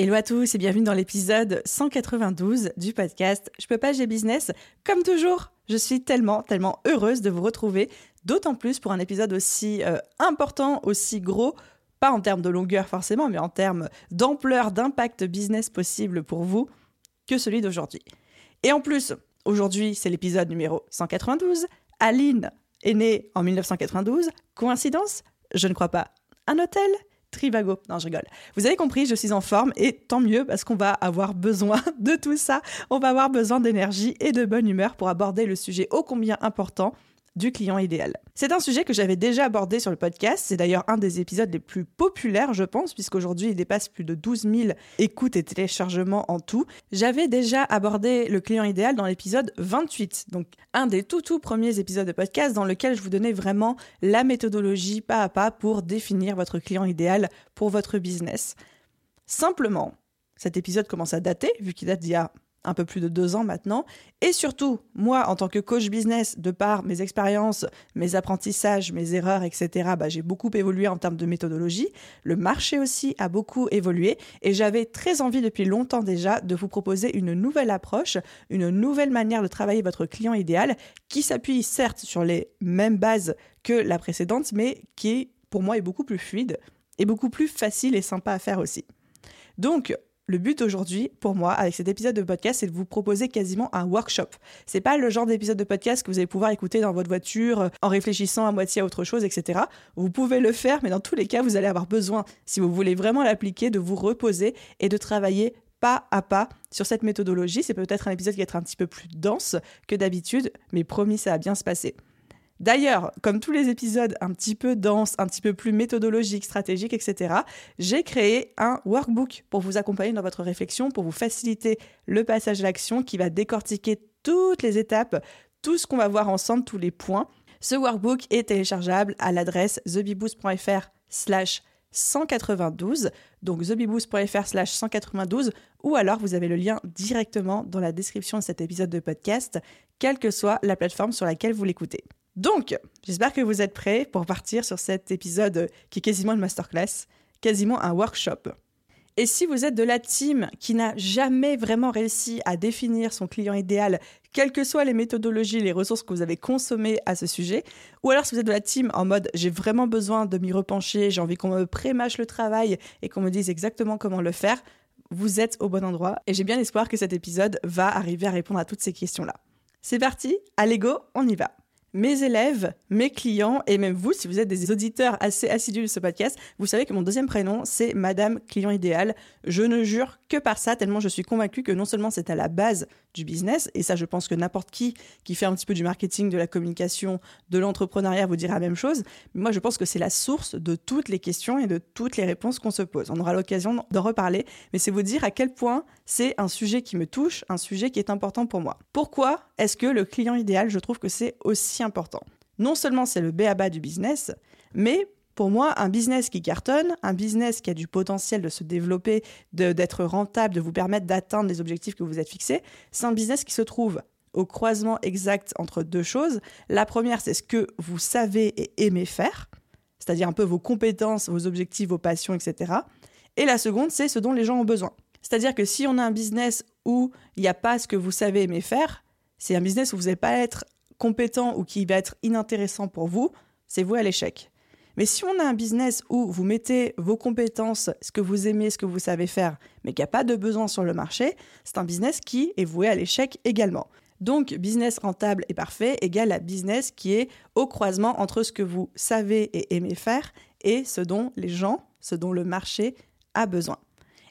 Hello à tous et bienvenue dans l'épisode 192 du podcast Je peux pas, j'ai business. Comme toujours, je suis tellement, tellement heureuse de vous retrouver, d'autant plus pour un épisode aussi euh, important, aussi gros, pas en termes de longueur forcément, mais en termes d'ampleur, d'impact business possible pour vous, que celui d'aujourd'hui. Et en plus, aujourd'hui, c'est l'épisode numéro 192. Aline est née en 1992. Coïncidence? Je ne crois pas. Un hôtel? Trivago. Non, je rigole. Vous avez compris, je suis en forme et tant mieux parce qu'on va avoir besoin de tout ça. On va avoir besoin d'énergie et de bonne humeur pour aborder le sujet ô combien important du client idéal. C'est un sujet que j'avais déjà abordé sur le podcast, c'est d'ailleurs un des épisodes les plus populaires je pense, puisqu'aujourd'hui il dépasse plus de 12 000 écoutes et téléchargements en tout. J'avais déjà abordé le client idéal dans l'épisode 28, donc un des tout tout premiers épisodes de podcast dans lequel je vous donnais vraiment la méthodologie pas à pas pour définir votre client idéal pour votre business. Simplement, cet épisode commence à dater, vu qu'il date d'il y a un peu plus de deux ans maintenant. Et surtout, moi, en tant que coach business, de par mes expériences, mes apprentissages, mes erreurs, etc., bah, j'ai beaucoup évolué en termes de méthodologie. Le marché aussi a beaucoup évolué. Et j'avais très envie depuis longtemps déjà de vous proposer une nouvelle approche, une nouvelle manière de travailler votre client idéal, qui s'appuie certes sur les mêmes bases que la précédente, mais qui, pour moi, est beaucoup plus fluide et beaucoup plus facile et sympa à faire aussi. Donc, le but aujourd'hui, pour moi, avec cet épisode de podcast, c'est de vous proposer quasiment un workshop. C'est pas le genre d'épisode de podcast que vous allez pouvoir écouter dans votre voiture euh, en réfléchissant à moitié à autre chose, etc. Vous pouvez le faire, mais dans tous les cas, vous allez avoir besoin, si vous voulez vraiment l'appliquer, de vous reposer et de travailler pas à pas sur cette méthodologie. C'est peut-être un épisode qui va être un petit peu plus dense que d'habitude, mais promis, ça va bien se passer. D'ailleurs, comme tous les épisodes un petit peu denses, un petit peu plus méthodologiques, stratégiques, etc., j'ai créé un workbook pour vous accompagner dans votre réflexion, pour vous faciliter le passage à l'action qui va décortiquer toutes les étapes, tout ce qu'on va voir ensemble, tous les points. Ce workbook est téléchargeable à l'adresse thebiboost.fr slash 192, donc thebiboost.fr slash 192, ou alors vous avez le lien directement dans la description de cet épisode de podcast, quelle que soit la plateforme sur laquelle vous l'écoutez. Donc, j'espère que vous êtes prêts pour partir sur cet épisode qui est quasiment une masterclass, quasiment un workshop. Et si vous êtes de la team qui n'a jamais vraiment réussi à définir son client idéal, quelles que soient les méthodologies, les ressources que vous avez consommées à ce sujet, ou alors si vous êtes de la team en mode j'ai vraiment besoin de m'y repencher, j'ai envie qu'on me prémâche le travail et qu'on me dise exactement comment le faire, vous êtes au bon endroit et j'ai bien espoir que cet épisode va arriver à répondre à toutes ces questions-là. C'est parti, allez go, on y va mes élèves, mes clients et même vous, si vous êtes des auditeurs assez assidus de ce podcast, vous savez que mon deuxième prénom, c'est Madame Client Idéal. Je ne jure que par ça, tellement je suis convaincue que non seulement c'est à la base du business, et ça je pense que n'importe qui qui fait un petit peu du marketing, de la communication, de l'entrepreneuriat vous dira la même chose, mais moi je pense que c'est la source de toutes les questions et de toutes les réponses qu'on se pose. On aura l'occasion d'en reparler, mais c'est vous dire à quel point c'est un sujet qui me touche, un sujet qui est important pour moi. Pourquoi est-ce que le client idéal, je trouve que c'est aussi important Non seulement c'est le béaba du business, mais pour moi, un business qui cartonne, un business qui a du potentiel de se développer, d'être rentable, de vous permettre d'atteindre les objectifs que vous êtes fixés, c'est un business qui se trouve au croisement exact entre deux choses. La première, c'est ce que vous savez et aimez faire, c'est-à-dire un peu vos compétences, vos objectifs, vos passions, etc. Et la seconde, c'est ce dont les gens ont besoin. C'est-à-dire que si on a un business où il n'y a pas ce que vous savez aimer faire, c'est un business où vous n'allez pas être compétent ou qui va être inintéressant pour vous, c'est vous à l'échec. Mais si on a un business où vous mettez vos compétences, ce que vous aimez, ce que vous savez faire, mais qu'il n'y a pas de besoin sur le marché, c'est un business qui est voué à l'échec également. Donc, business rentable et parfait égale à business qui est au croisement entre ce que vous savez et aimez faire et ce dont les gens, ce dont le marché a besoin.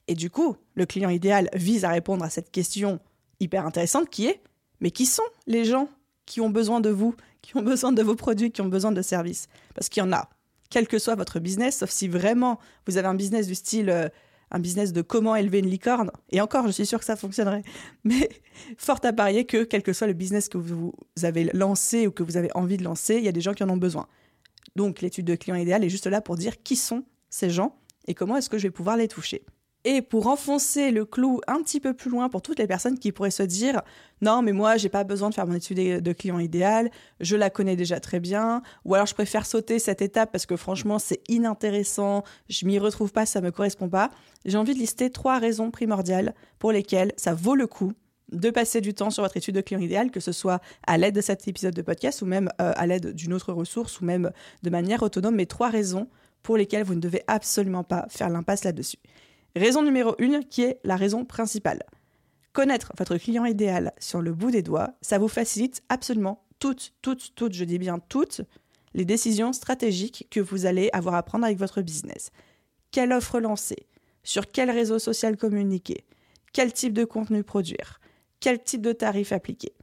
Et du coup, le client idéal vise à répondre à cette question hyper intéressante qui est mais qui sont les gens qui ont besoin de vous, qui ont besoin de vos produits, qui ont besoin de services Parce qu'il y en a. quel que soit votre business, sauf si vraiment vous avez un business du style euh, un business de comment élever une licorne, et encore, je suis sûre que ça fonctionnerait, mais fort à parier que quel que soit le business que vous avez lancé ou que vous avez envie de lancer, il y a des gens qui en ont besoin. Donc l'étude de client idéal est juste là pour dire qui sont ces gens et comment est-ce que je vais pouvoir les toucher. Et pour enfoncer le clou un petit peu plus loin pour toutes les personnes qui pourraient se dire non mais moi j'ai pas besoin de faire mon étude de client idéal, je la connais déjà très bien, ou alors je préfère sauter cette étape parce que franchement c'est inintéressant, je m'y retrouve pas, ça me correspond pas. J'ai envie de lister trois raisons primordiales pour lesquelles ça vaut le coup de passer du temps sur votre étude de client idéal, que ce soit à l'aide de cet épisode de podcast ou même euh, à l'aide d'une autre ressource ou même de manière autonome, mais trois raisons pour lesquelles vous ne devez absolument pas faire l'impasse là-dessus. Raison numéro une, qui est la raison principale. Connaître votre client idéal sur le bout des doigts, ça vous facilite absolument toutes, toutes, toutes, je dis bien toutes, les décisions stratégiques que vous allez avoir à prendre avec votre business. Quelle offre lancer? Sur quel réseau social communiquer? Quel type de contenu produire? Quel type de tarif appliquer?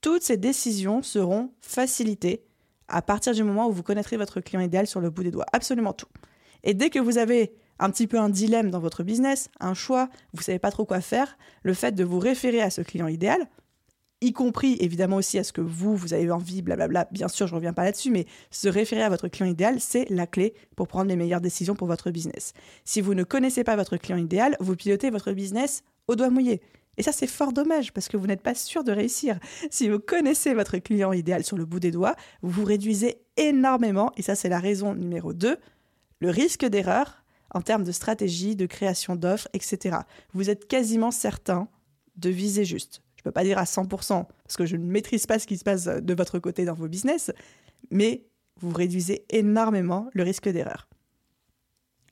Toutes ces décisions seront facilitées à partir du moment où vous connaîtrez votre client idéal sur le bout des doigts. Absolument tout. Et dès que vous avez un petit peu un dilemme dans votre business, un choix, vous savez pas trop quoi faire, le fait de vous référer à ce client idéal, y compris évidemment aussi à ce que vous, vous avez envie, blablabla, bien sûr, je reviens pas là-dessus, mais se référer à votre client idéal, c'est la clé pour prendre les meilleures décisions pour votre business. Si vous ne connaissez pas votre client idéal, vous pilotez votre business au doigt mouillé. Et ça, c'est fort dommage parce que vous n'êtes pas sûr de réussir. Si vous connaissez votre client idéal sur le bout des doigts, vous vous réduisez énormément, et ça, c'est la raison numéro 2, le risque d'erreur en termes de stratégie, de création d'offres, etc. Vous êtes quasiment certain de viser juste. Je ne peux pas dire à 100% parce que je ne maîtrise pas ce qui se passe de votre côté dans vos business, mais vous réduisez énormément le risque d'erreur.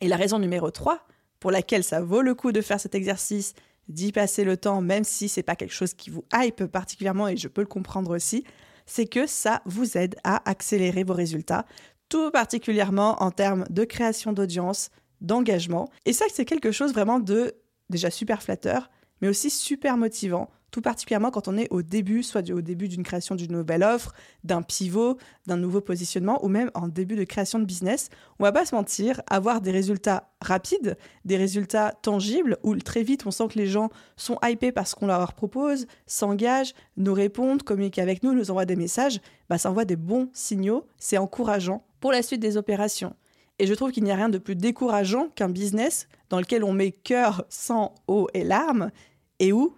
Et la raison numéro 3 pour laquelle ça vaut le coup de faire cet exercice, d'y passer le temps, même si c'est pas quelque chose qui vous hype particulièrement, et je peux le comprendre aussi, c'est que ça vous aide à accélérer vos résultats, tout particulièrement en termes de création d'audience, d'engagement. Et ça, c'est quelque chose vraiment de déjà super flatteur, mais aussi super motivant, tout particulièrement quand on est au début, soit au début d'une création d'une nouvelle offre, d'un pivot, d'un nouveau positionnement, ou même en début de création de business. On va pas se mentir, avoir des résultats rapides, des résultats tangibles, où très vite on sent que les gens sont hypés parce qu'on leur propose, s'engagent, nous répondent, communiquent avec nous, nous envoient des messages, bah ça envoie des bons signaux, c'est encourageant pour la suite des opérations. Et je trouve qu'il n'y a rien de plus décourageant qu'un business dans lequel on met cœur, sang, eau et larmes et où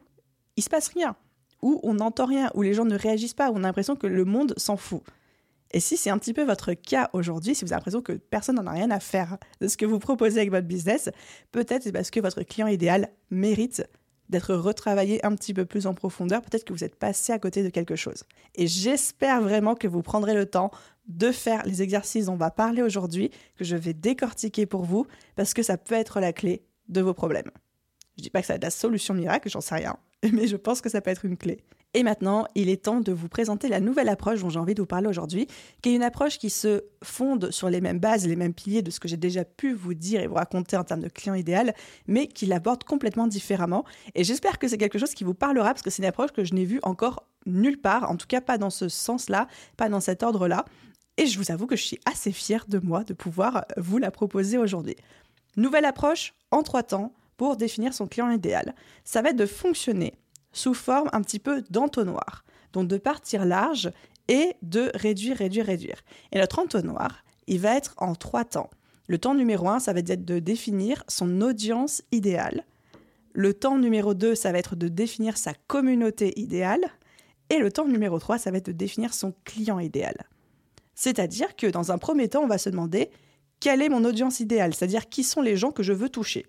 il se passe rien, où on n'entend rien, où les gens ne réagissent pas, où on a l'impression que le monde s'en fout. Et si c'est un petit peu votre cas aujourd'hui, si vous avez l'impression que personne n'en a rien à faire de ce que vous proposez avec votre business, peut-être c'est parce que votre client idéal mérite d'être retravaillé un petit peu plus en profondeur, peut-être que vous êtes passé à côté de quelque chose. Et j'espère vraiment que vous prendrez le temps de faire les exercices dont on va parler aujourd'hui, que je vais décortiquer pour vous, parce que ça peut être la clé de vos problèmes. Je dis pas que ça a de la solution miracle, j'en sais rien, mais je pense que ça peut être une clé. Et maintenant, il est temps de vous présenter la nouvelle approche dont j'ai envie de vous parler aujourd'hui, qui est une approche qui se fonde sur les mêmes bases, les mêmes piliers de ce que j'ai déjà pu vous dire et vous raconter en termes de client idéal, mais qui l'aborde complètement différemment. Et j'espère que c'est quelque chose qui vous parlera, parce que c'est une approche que je n'ai vue encore nulle part, en tout cas pas dans ce sens-là, pas dans cet ordre-là. Et je vous avoue que je suis assez fière de moi de pouvoir vous la proposer aujourd'hui. Nouvelle approche en trois temps pour définir son client idéal. Ça va être de fonctionner sous forme un petit peu d'entonnoir. Donc de partir large et de réduire, réduire, réduire. Et notre entonnoir, il va être en trois temps. Le temps numéro un, ça va être de définir son audience idéale. Le temps numéro 2, ça va être de définir sa communauté idéale. Et le temps numéro 3, ça va être de définir son client idéal. C'est-à-dire que dans un premier temps, on va se demander quelle est mon audience idéale, c'est-à-dire qui sont les gens que je veux toucher?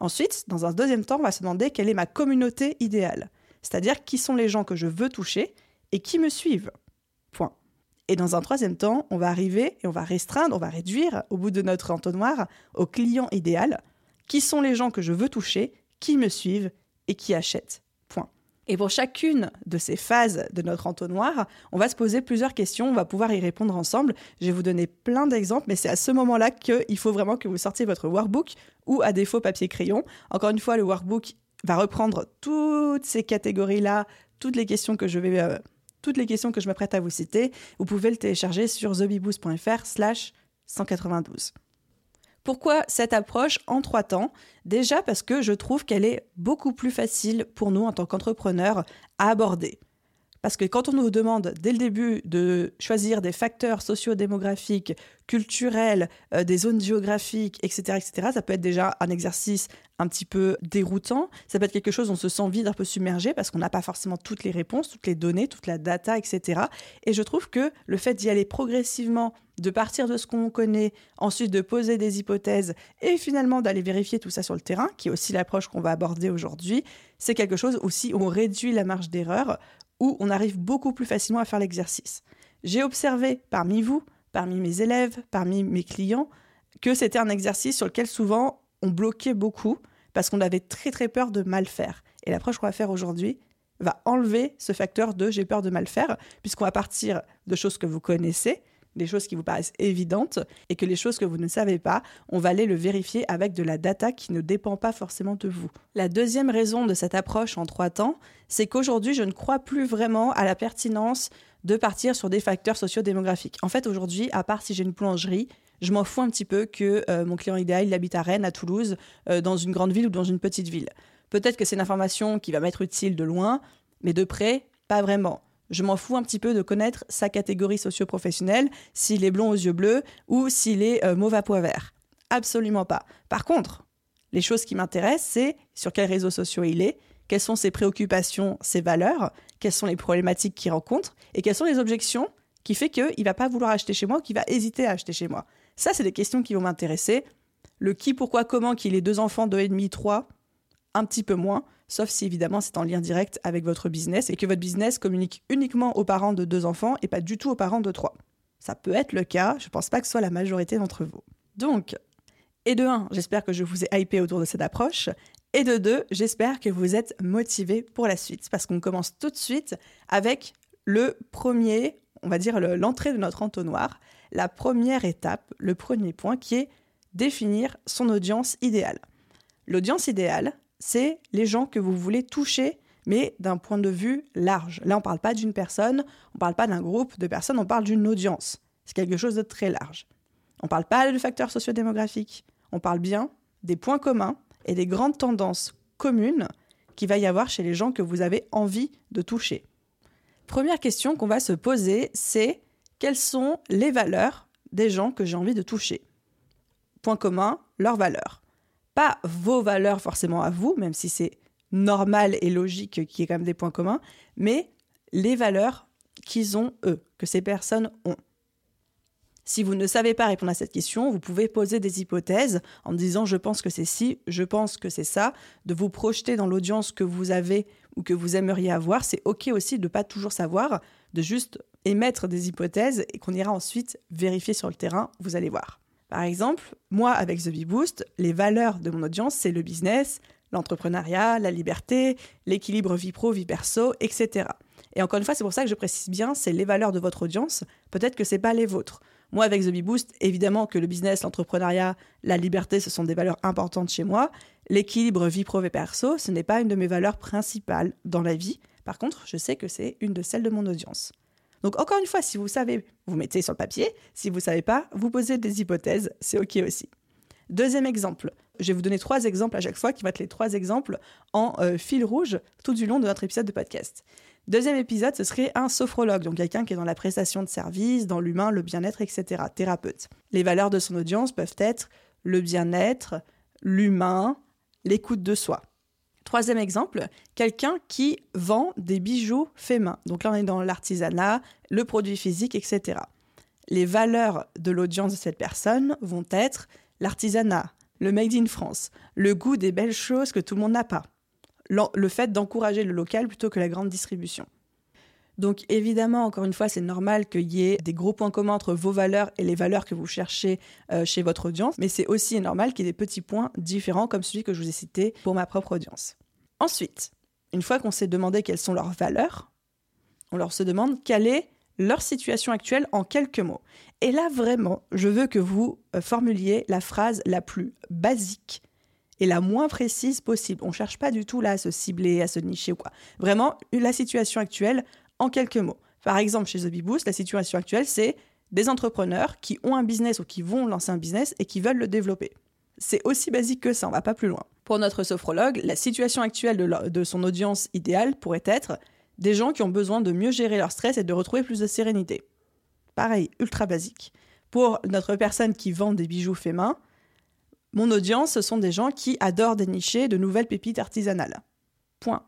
Ensuite, dans un deuxième temps, on va se demander quelle est ma communauté idéale, c'est-à-dire qui sont les gens que je veux toucher et qui me suivent? Point. Et dans un troisième temps, on va arriver et on va restreindre, on va réduire au bout de notre entonnoir au client idéal, qui sont les gens que je veux toucher, qui me suivent et qui achètent? Et pour chacune de ces phases de notre entonnoir, on va se poser plusieurs questions, on va pouvoir y répondre ensemble. Je vais vous donner plein d'exemples, mais c'est à ce moment-là qu'il faut vraiment que vous sortiez votre workbook ou à défaut papier-crayon. Encore une fois, le workbook va reprendre toutes ces catégories-là, toutes les questions que je vais euh, toutes les questions que je m'apprête à vous citer, vous pouvez le télécharger sur thebiboost.fr slash 192. Pourquoi cette approche en trois temps? Déjà parce que je trouve qu'elle est beaucoup plus facile pour nous en tant qu'entrepreneurs à aborder. Parce que quand on nous demande dès le début de choisir des facteurs socio-démographiques, culturels, euh, des zones géographiques, etc., etc., ça peut être déjà un exercice un petit peu déroutant. Ça peut être quelque chose où on se sent vide, un peu submergé, parce qu'on n'a pas forcément toutes les réponses, toutes les données, toute la data, etc. Et je trouve que le fait d'y aller progressivement, de partir de ce qu'on connaît, ensuite de poser des hypothèses, et finalement d'aller vérifier tout ça sur le terrain, qui est aussi l'approche qu'on va aborder aujourd'hui, c'est quelque chose aussi où on réduit la marge d'erreur, où on arrive beaucoup plus facilement à faire l'exercice. J'ai observé parmi vous, parmi mes élèves, parmi mes clients, que c'était un exercice sur lequel souvent on bloquait beaucoup parce qu'on avait très très peur de mal faire. Et l'approche qu'on va faire aujourd'hui va enlever ce facteur de j'ai peur de mal faire, puisqu'on va partir de choses que vous connaissez, des choses qui vous paraissent évidentes et que les choses que vous ne savez pas, on va aller le vérifier avec de la data qui ne dépend pas forcément de vous. La deuxième raison de cette approche en trois temps, c'est qu'aujourd'hui, je ne crois plus vraiment à la pertinence de partir sur des facteurs sociodémographiques. En fait, aujourd'hui, à part si j'ai une boulangerie, je m'en fous un petit peu que euh, mon client idéal, il habite à Rennes, à Toulouse, euh, dans une grande ville ou dans une petite ville. Peut-être que c'est une information qui va m'être utile de loin, mais de près, pas vraiment. Je m'en fous un petit peu de connaître sa catégorie socio-professionnelle, s'il est blond aux yeux bleus ou s'il est euh, mauve à pois vert. Absolument pas. Par contre, les choses qui m'intéressent, c'est sur quels réseaux sociaux il est, quelles sont ses préoccupations, ses valeurs, quelles sont les problématiques qu'il rencontre et quelles sont les objections qui fait qu'il va pas vouloir acheter chez moi ou qu'il va hésiter à acheter chez moi. Ça, c'est des questions qui vont m'intéresser. Le qui, pourquoi, comment, qu'il ait deux enfants, deux et demi, trois, un petit peu moins sauf si évidemment c'est en lien direct avec votre business et que votre business communique uniquement aux parents de deux enfants et pas du tout aux parents de trois. Ça peut être le cas, je pense pas que ce soit la majorité d'entre vous. Donc, et de un, j'espère que je vous ai hypé autour de cette approche, et de deux, j'espère que vous êtes motivé pour la suite, parce qu'on commence tout de suite avec le premier, on va dire l'entrée de notre entonnoir, la première étape, le premier point qui est définir son audience idéale. L'audience idéale, c'est les gens que vous voulez toucher, mais d'un point de vue large. Là, on ne parle pas d'une personne, on ne parle pas d'un groupe de personnes, on parle d'une audience. C'est quelque chose de très large. On ne parle pas de facteurs sociodémographiques, on parle bien des points communs et des grandes tendances communes qu'il va y avoir chez les gens que vous avez envie de toucher. Première question qu'on va se poser, c'est quelles sont les valeurs des gens que j'ai envie de toucher? Point commun, leurs valeurs pas vos valeurs forcément à vous, même si c'est normal et logique qu'il y ait quand même des points communs, mais les valeurs qu'ils ont eux, que ces personnes ont. Si vous ne savez pas répondre à cette question, vous pouvez poser des hypothèses en disant je pense que c'est ci, je pense que c'est ça, de vous projeter dans l'audience que vous avez ou que vous aimeriez avoir. C'est OK aussi de ne pas toujours savoir, de juste émettre des hypothèses et qu'on ira ensuite vérifier sur le terrain, vous allez voir. Par exemple, moi, avec The Bee Boost, les valeurs de mon audience, c'est le business, l'entrepreneuriat, la liberté, l'équilibre vie pro, vie perso, etc. Et encore une fois, c'est pour ça que je précise bien, c'est les valeurs de votre audience. Peut-être que ce n'est pas les vôtres. Moi, avec The Bee Boost, évidemment que le business, l'entrepreneuriat, la liberté, ce sont des valeurs importantes chez moi. L'équilibre vie pro, vie perso, ce n'est pas une de mes valeurs principales dans la vie. Par contre, je sais que c'est une de celles de mon audience. Donc encore une fois, si vous savez, vous mettez sur le papier. Si vous ne savez pas, vous posez des hypothèses, c'est OK aussi. Deuxième exemple, je vais vous donner trois exemples à chaque fois, qui vont être les trois exemples en euh, fil rouge tout du long de notre épisode de podcast. Deuxième épisode, ce serait un sophrologue, donc quelqu'un qui est dans la prestation de service, dans l'humain, le bien-être, etc. Thérapeute. Les valeurs de son audience peuvent être le bien-être, l'humain, l'écoute de soi. Troisième exemple, quelqu'un qui vend des bijoux faits main. Donc là, on est dans l'artisanat, le produit physique, etc. Les valeurs de l'audience de cette personne vont être l'artisanat, le made in France, le goût des belles choses que tout le monde n'a pas, le fait d'encourager le local plutôt que la grande distribution. Donc évidemment, encore une fois, c'est normal qu'il y ait des gros points communs entre vos valeurs et les valeurs que vous cherchez euh, chez votre audience, mais c'est aussi normal qu'il y ait des petits points différents comme celui que je vous ai cité pour ma propre audience. Ensuite, une fois qu'on s'est demandé quelles sont leurs valeurs, on leur se demande quelle est leur situation actuelle en quelques mots. Et là, vraiment, je veux que vous euh, formuliez la phrase la plus basique et la moins précise possible. On ne cherche pas du tout là à se cibler, à se nicher ou quoi. Vraiment, la situation actuelle en quelques mots. Par exemple, chez The la situation actuelle, c'est des entrepreneurs qui ont un business ou qui vont lancer un business et qui veulent le développer. C'est aussi basique que ça, on va pas plus loin. Pour notre sophrologue, la situation actuelle de, de son audience idéale pourrait être des gens qui ont besoin de mieux gérer leur stress et de retrouver plus de sérénité. Pareil, ultra basique. Pour notre personne qui vend des bijoux faits main, mon audience, ce sont des gens qui adorent dénicher de nouvelles pépites artisanales. Point.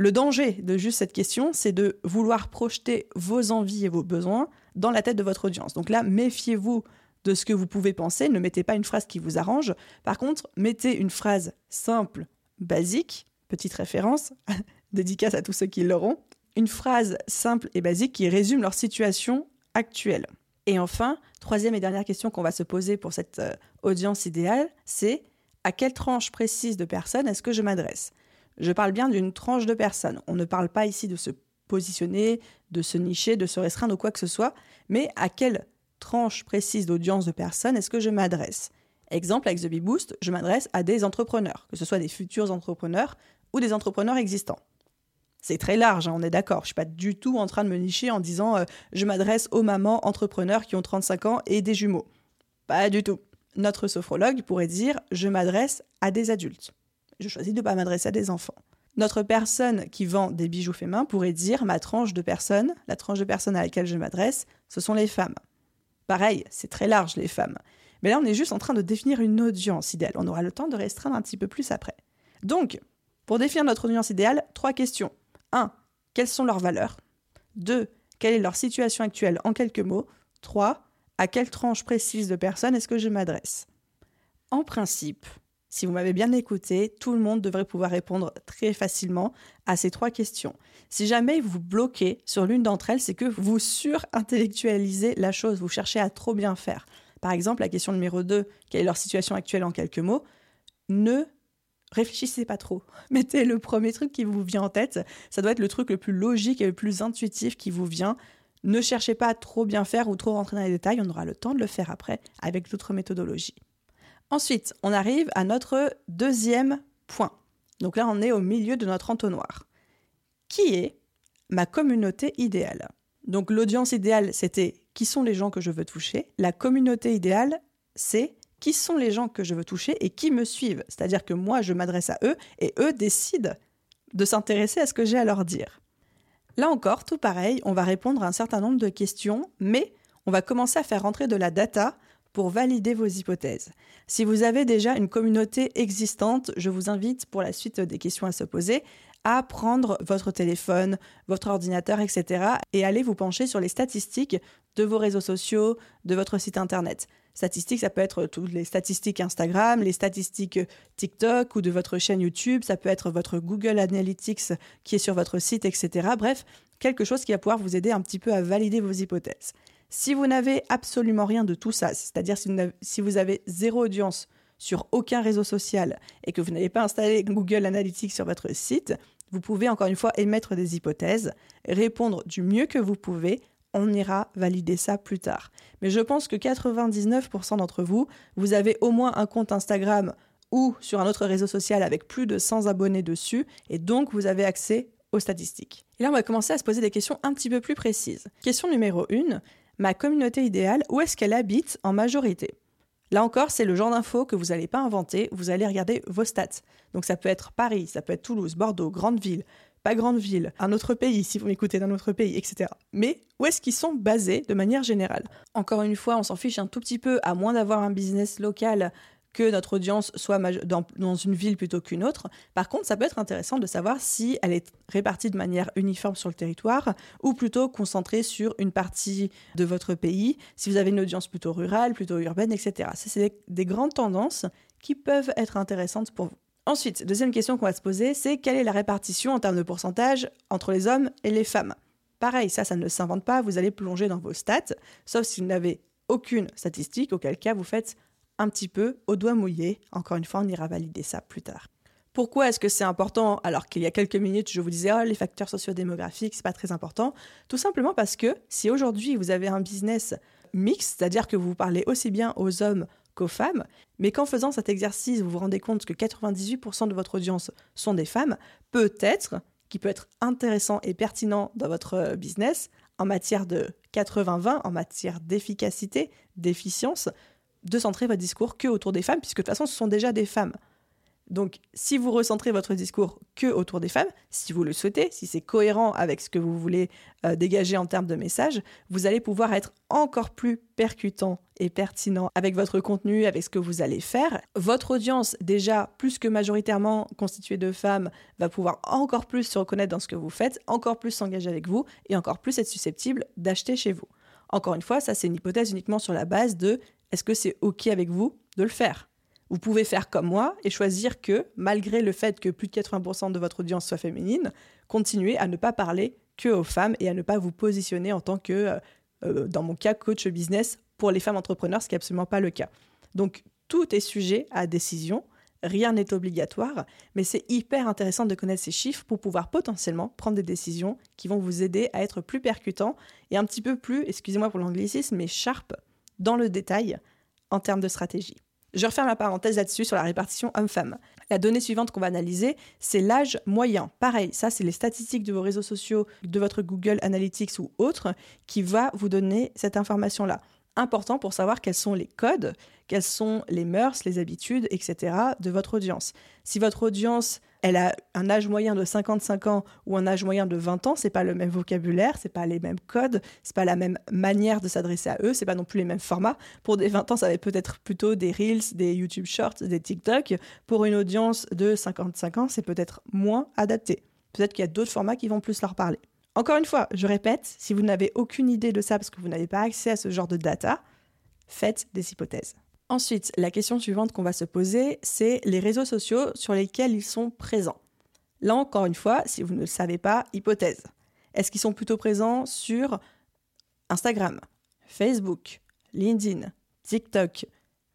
Le danger de juste cette question, c'est de vouloir projeter vos envies et vos besoins dans la tête de votre audience. Donc là, méfiez-vous de ce que vous pouvez penser, ne mettez pas une phrase qui vous arrange. Par contre, mettez une phrase simple, basique, petite référence, dédicace à tous ceux qui l'auront, une phrase simple et basique qui résume leur situation actuelle. Et enfin, troisième et dernière question qu'on va se poser pour cette euh, audience idéale, c'est à quelle tranche précise de personnes est-ce que je m'adresse? Je parle bien d'une tranche de personnes. On ne parle pas ici de se positionner, de se nicher, de se restreindre ou quoi que ce soit, mais à quelle tranche précise d'audience de personnes est-ce que je m'adresse? Exemple, avec The Bee Boost, je m'adresse à des entrepreneurs, que ce soit des futurs entrepreneurs ou des entrepreneurs existants. C'est très large, hein, on est d'accord. Je suis pas du tout en train de me nicher en disant euh, je m'adresse aux mamans entrepreneurs qui ont 35 ans et des jumeaux. Pas du tout. Notre sophrologue pourrait dire je m'adresse à des adultes. Je choisis de ne pas m'adresser à des enfants. Notre personne qui vend des bijoux faits main pourrait dire ma tranche de personnes, la tranche de personnes à laquelle je m'adresse, ce sont les femmes. Pareil, c'est très large les femmes. Mais là, on est juste en train de définir une audience idéale. On aura le temps de restreindre un petit peu plus après. Donc, pour définir notre audience idéale, trois questions. 1. Quelles sont leurs valeurs? 2. Quelle est leur situation actuelle en quelques mots? 3. À quelle tranche précise de personnes est-ce que je m'adresse? En principe, si vous m'avez bien écouté, tout le monde devrait pouvoir répondre très facilement à ces trois questions. Si jamais vous bloquez sur l'une d'entre elles, c'est que vous surintellectualisez la chose, vous cherchez à trop bien faire. Par exemple, la question numéro 2, quelle est leur situation actuelle en quelques mots Ne réfléchissez pas trop. Mettez le premier truc qui vous vient en tête. Ça doit être le truc le plus logique et le plus intuitif qui vous vient. Ne cherchez pas à trop bien faire ou trop rentrer dans les détails. On aura le temps de le faire après avec d'autres méthodologies. Ensuite, on arrive à notre deuxième point. Donc là, on est au milieu de notre entonnoir. Qui est ma communauté idéale? Donc l'audience idéale, c'était qui sont les gens que je veux toucher? La communauté idéale, c'est qui sont les gens que je veux toucher et qui me suivent? C'est-à-dire que moi, je m'adresse à eux et eux décident de s'intéresser à ce que j'ai à leur dire. Là encore, tout pareil, on va répondre à un certain nombre de questions, mais on va commencer à faire rentrer de la data pour valider vos hypothèses. Si vous avez déjà une communauté existante, je vous invite pour la suite des questions à se poser à prendre votre téléphone, votre ordinateur, etc. et aller vous pencher sur les statistiques de vos réseaux sociaux, de votre site internet. Statistiques, ça peut être toutes les statistiques Instagram, les statistiques TikTok ou de votre chaîne YouTube, ça peut être votre Google Analytics qui est sur votre site, etc. Bref, quelque chose qui va pouvoir vous aider un petit peu à valider vos hypothèses. Si vous n'avez absolument rien de tout ça, c'est-à-dire si vous avez zéro audience sur aucun réseau social et que vous n'avez pas installé Google Analytics sur votre site, vous pouvez encore une fois émettre des hypothèses, répondre du mieux que vous pouvez on ira valider ça plus tard. Mais je pense que 99% d'entre vous, vous avez au moins un compte Instagram ou sur un autre réseau social avec plus de 100 abonnés dessus, et donc vous avez accès aux statistiques. Et là, on va commencer à se poser des questions un petit peu plus précises. Question numéro 1, ma communauté idéale, où est-ce qu'elle habite en majorité Là encore, c'est le genre d'info que vous n'allez pas inventer, vous allez regarder vos stats. Donc ça peut être Paris, ça peut être Toulouse, Bordeaux, grande ville, pas grande ville, un autre pays, si vous m'écoutez d'un autre pays, etc. Mais où est-ce qu'ils sont basés de manière générale? Encore une fois, on s'en fiche un tout petit peu, à moins d'avoir un business local que notre audience soit dans, une ville plutôt qu'une autre. Par contre, ça peut être intéressant de savoir si elle est répartie de manière uniforme sur le territoire ou plutôt concentrée sur une partie de votre pays, si vous avez une audience plutôt rurale, plutôt urbaine, etc. C'est des grandes tendances qui peuvent être intéressantes pour vous. Ensuite, deuxième question qu'on va se poser, c'est quelle est la répartition en termes de pourcentage entre les hommes et les femmes? Pareil, ça, ça ne s'invente pas, vous allez plonger dans vos stats, sauf si vous n'avez aucune statistique, auquel cas vous faites un petit peu au doigt mouillé. Encore une fois, on ira valider ça plus tard. Pourquoi est-ce que c'est important alors qu'il y a quelques minutes je vous disais oh, les facteurs sociodémographiques c'est pas très important? Tout simplement parce que si aujourd'hui vous avez un business mixte, c'est-à-dire que vous parlez aussi bien aux hommes qu'aux femmes, mais qu'en faisant cet exercice, vous vous rendez compte que 98% de votre audience sont des femmes, peut-être, qui peut être intéressant et pertinent dans votre business, en matière de 80-20, en matière d'efficacité, d'efficience, de centrer votre discours que autour des femmes, puisque de toute façon, ce sont déjà des femmes. Donc, si vous recentrez votre discours que autour des femmes, si vous le souhaitez, si c'est cohérent avec ce que vous voulez euh, dégager en termes de message, vous allez pouvoir être encore plus percutant et pertinent avec votre contenu, avec ce que vous allez faire. Votre audience, déjà plus que majoritairement constituée de femmes, va pouvoir encore plus se reconnaître dans ce que vous faites, encore plus s'engager avec vous et encore plus être susceptible d'acheter chez vous. Encore une fois, ça c'est une hypothèse uniquement sur la base de est-ce que c'est OK avec vous de le faire? Vous pouvez faire comme moi et choisir que, malgré le fait que plus de 80% de votre audience soit féminine, continuez à ne pas parler que aux femmes et à ne pas vous positionner en tant que, euh, euh, dans mon cas, coach business pour les femmes entrepreneurs, ce qui n'est absolument pas le cas. Donc, tout est sujet à décision, rien n'est obligatoire, mais c'est hyper intéressant de connaître ces chiffres pour pouvoir potentiellement prendre des décisions qui vont vous aider à être plus percutant et un petit peu plus, excusez-moi pour l'anglicisme, mais sharp dans le détail en termes de stratégie. Je referme la parenthèse là-dessus sur la répartition homme-femme. La donnée suivante qu'on va analyser, c'est l'âge moyen. Pareil, ça c'est les statistiques de vos réseaux sociaux, de votre Google Analytics ou autre, qui va vous donner cette information-là. Important pour savoir quels sont les codes, quelles sont les mœurs, les habitudes, etc. de votre audience. Si votre audience elle a un âge moyen de 55 ans ou un âge moyen de 20 ans, c'est pas le même vocabulaire, c'est pas les mêmes codes, c'est pas la même manière de s'adresser à eux, c'est pas non plus les mêmes formats. Pour des 20 ans, ça va peut-être plutôt des Reels, des YouTube Shorts, des TikTok. Pour une audience de 55 ans, c'est peut-être moins adapté. Peut-être qu'il y a d'autres formats qui vont plus leur parler. Encore une fois, je répète, si vous n'avez aucune idée de ça parce que vous n'avez pas accès à ce genre de data, faites des hypothèses. Ensuite, la question suivante qu'on va se poser, c'est les réseaux sociaux sur lesquels ils sont présents. Là encore une fois, si vous ne le savez pas, hypothèse. Est-ce qu'ils sont plutôt présents sur Instagram, Facebook, LinkedIn, TikTok,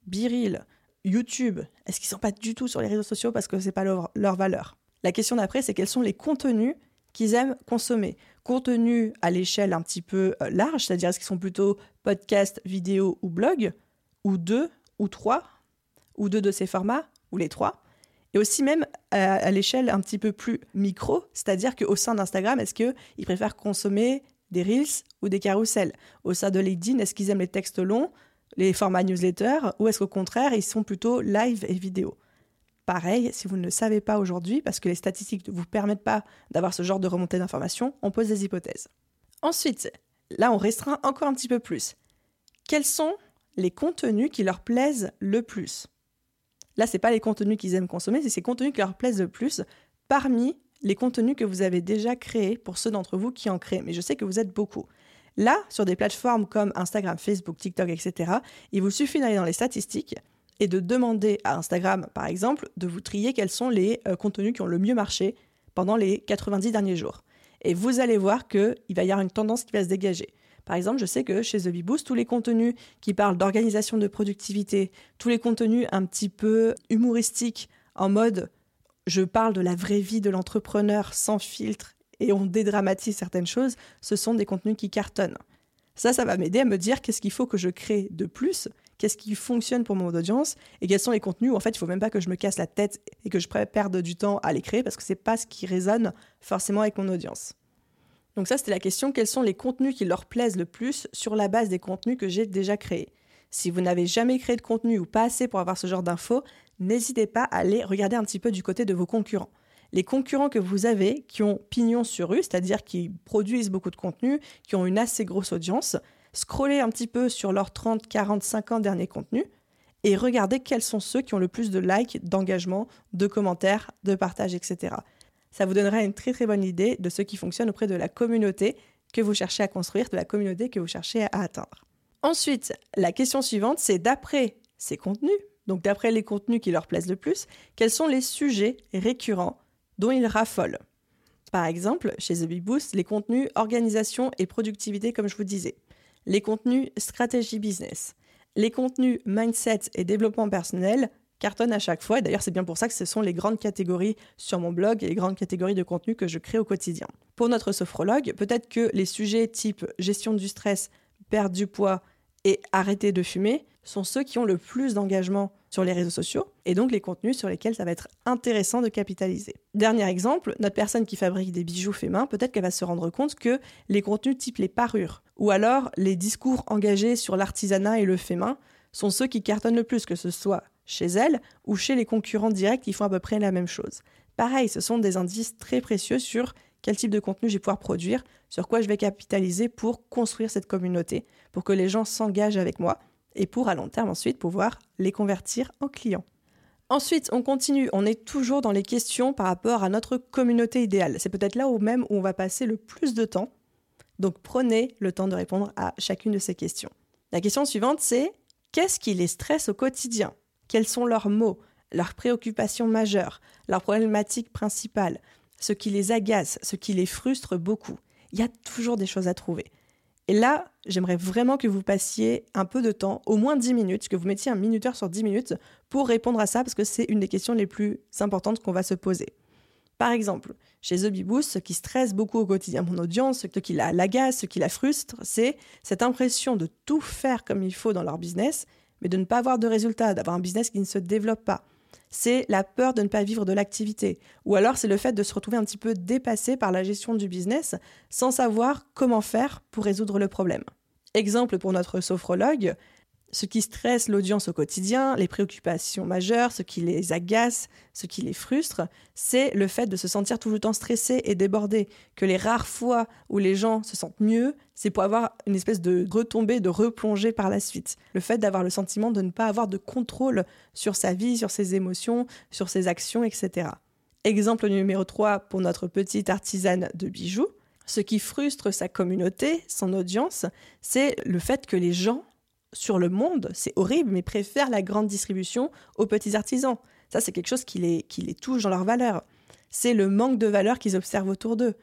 Biril, YouTube? Est-ce qu'ils ne sont pas du tout sur les réseaux sociaux parce que ce n'est pas leur, leur valeur? La question d'après, c'est quels sont les contenus qu'ils aiment consommer. Contenus à l'échelle un petit peu euh, large, c'est-à-dire est-ce qu'ils sont plutôt podcast, vidéo ou blog, ou deux, ou trois, ou deux de ces formats, ou les trois. Et aussi même à, l'échelle un petit peu plus micro, c'est-à-dire qu'au sein d'Instagram, est-ce qu'ils préfèrent consommer des Reels ou des carousels? Au sein de LinkedIn, est-ce qu'ils aiment les textes longs, les formats newsletter, ou est-ce qu'au contraire, ils sont plutôt live et vidéo? Pareil, si vous ne le savez pas aujourd'hui, parce que les statistiques ne vous permettent pas d'avoir ce genre de remontée d'informations, on pose des hypothèses. Ensuite, là, on restreint encore un petit peu plus. Quels sont les contenus qui leur plaisent le plus? Là, ce n'est pas les contenus qu'ils aiment consommer, c'est ces contenus qui leur plaisent le plus parmi les contenus que vous avez déjà créés pour ceux d'entre vous qui en créent. Mais je sais que vous êtes beaucoup. Là, sur des plateformes comme Instagram, Facebook, TikTok, etc., il vous suffit d'aller dans les statistiques et de demander à Instagram, par exemple, de vous trier quels sont les euh, contenus qui ont le mieux marché pendant les 90 derniers jours. Et vous allez voir qu'il va y avoir une tendance qui va se dégager. Par exemple, je sais que chez The Boost, tous les contenus qui parlent d'organisation de productivité, tous les contenus un petit peu humoristiques en mode je parle de la vraie vie de l'entrepreneur sans filtre et on dédramatise certaines choses, ce sont des contenus qui cartonnent. Ça, ça va m'aider à me dire qu'est-ce qu'il faut que je crée de plus, qu'est-ce qui fonctionne pour mon audience et quels sont les contenus où en fait il faut même pas que je me casse la tête et que je perde du temps à les créer parce que c'est pas ce qui résonne forcément avec mon audience. Donc ça, c'était la question, quels sont les contenus qui leur plaisent le plus sur la base des contenus que j'ai déjà créés? Si vous n'avez jamais créé de contenu ou pas assez pour avoir ce genre d'infos, n'hésitez pas à aller regarder un petit peu du côté de vos concurrents. Les concurrents que vous avez qui ont pignon sur rue, c'est-à-dire qui produisent beaucoup de contenu, qui ont une assez grosse audience, scrollez un petit peu sur leurs 30, 40, 50 derniers contenus et regardez quels sont ceux qui ont le plus de likes, d'engagement, de commentaires, de partages, etc ça vous donnera une très très bonne idée de ce qui fonctionne auprès de la communauté que vous cherchez à construire, de la communauté que vous cherchez à atteindre. Ensuite, la question suivante, c'est d'après ces contenus, donc d'après les contenus qui leur plaisent le plus, quels sont les sujets récurrents dont ils raffolent? Par exemple, chez The Big Boost, les contenus organisation et productivité, comme je vous disais, les contenus stratégie business, les contenus mindset et développement personnel, cartonne à chaque fois. Et d'ailleurs, c'est bien pour ça que ce sont les grandes catégories sur mon blog et les grandes catégories de contenu que je crée au quotidien. Pour notre sophrologue, peut-être que les sujets type gestion du stress, perdre du poids et arrêter de fumer sont ceux qui ont le plus d'engagement sur les réseaux sociaux et donc les contenus sur lesquels ça va être intéressant de capitaliser. Dernier exemple, notre personne qui fabrique des bijoux faits main, peut-être qu'elle va se rendre compte que les contenus type les parures ou alors les discours engagés sur l'artisanat et le fait main sont ceux qui cartonnent le plus, que ce soit chez elle ou chez les concurrents directs qui font à peu près la même chose. Pareil, ce sont des indices très précieux sur quel type de contenu je vais pouvoir produire, sur quoi je vais capitaliser pour construire cette communauté, pour que les gens s'engagent avec moi et pour à long terme ensuite pouvoir les convertir en clients. Ensuite, on continue, on est toujours dans les questions par rapport à notre communauté idéale. C'est peut-être là où même où on va passer le plus de temps. Donc prenez le temps de répondre à chacune de ces questions. La question suivante, c'est qu'est-ce qui les stresse au quotidien? Quels sont leurs mots, leurs préoccupations majeures, leurs problématiques principales, ce qui les agace, ce qui les frustre beaucoup? Il y a toujours des choses à trouver. Et là, j'aimerais vraiment que vous passiez un peu de temps, au moins 10 minutes, que vous mettiez un minuteur sur 10 minutes pour répondre à ça, parce que c'est une des questions les plus importantes qu'on va se poser. Par exemple, chez The Beboost, ce qui stresse beaucoup au quotidien mon audience, ce qui l'agace, ce qui la frustre, c'est cette impression de tout faire comme il faut dans leur business, mais de ne pas avoir de résultats, d'avoir un business qui ne se développe pas c'est la peur de ne pas vivre de l'activité. Ou alors c'est le fait de se retrouver un petit peu dépassé par la gestion du business sans savoir comment faire pour résoudre le problème. Exemple pour notre sophrologue, ce qui stresse l'audience au quotidien, les préoccupations majeures, ce qui les agace, ce qui les frustre, c'est le fait de se sentir tout le temps stressé et débordé. Que les rares fois où les gens se sentent mieux, c'est pour avoir une espèce de retombée, de replonger par la suite. Le fait d'avoir le sentiment de ne pas avoir de contrôle sur sa vie, sur ses émotions, sur ses actions, etc. Exemple numéro 3 pour notre petite artisane de bijoux. Ce qui frustre sa communauté, son audience, c'est le fait que les gens sur le monde, c'est horrible, mais préfèrent la grande distribution aux petits artisans. Ça, c'est quelque chose qui les, touche dans leur valeur. C'est le manque de valeur qu'ils observent autour d'eux.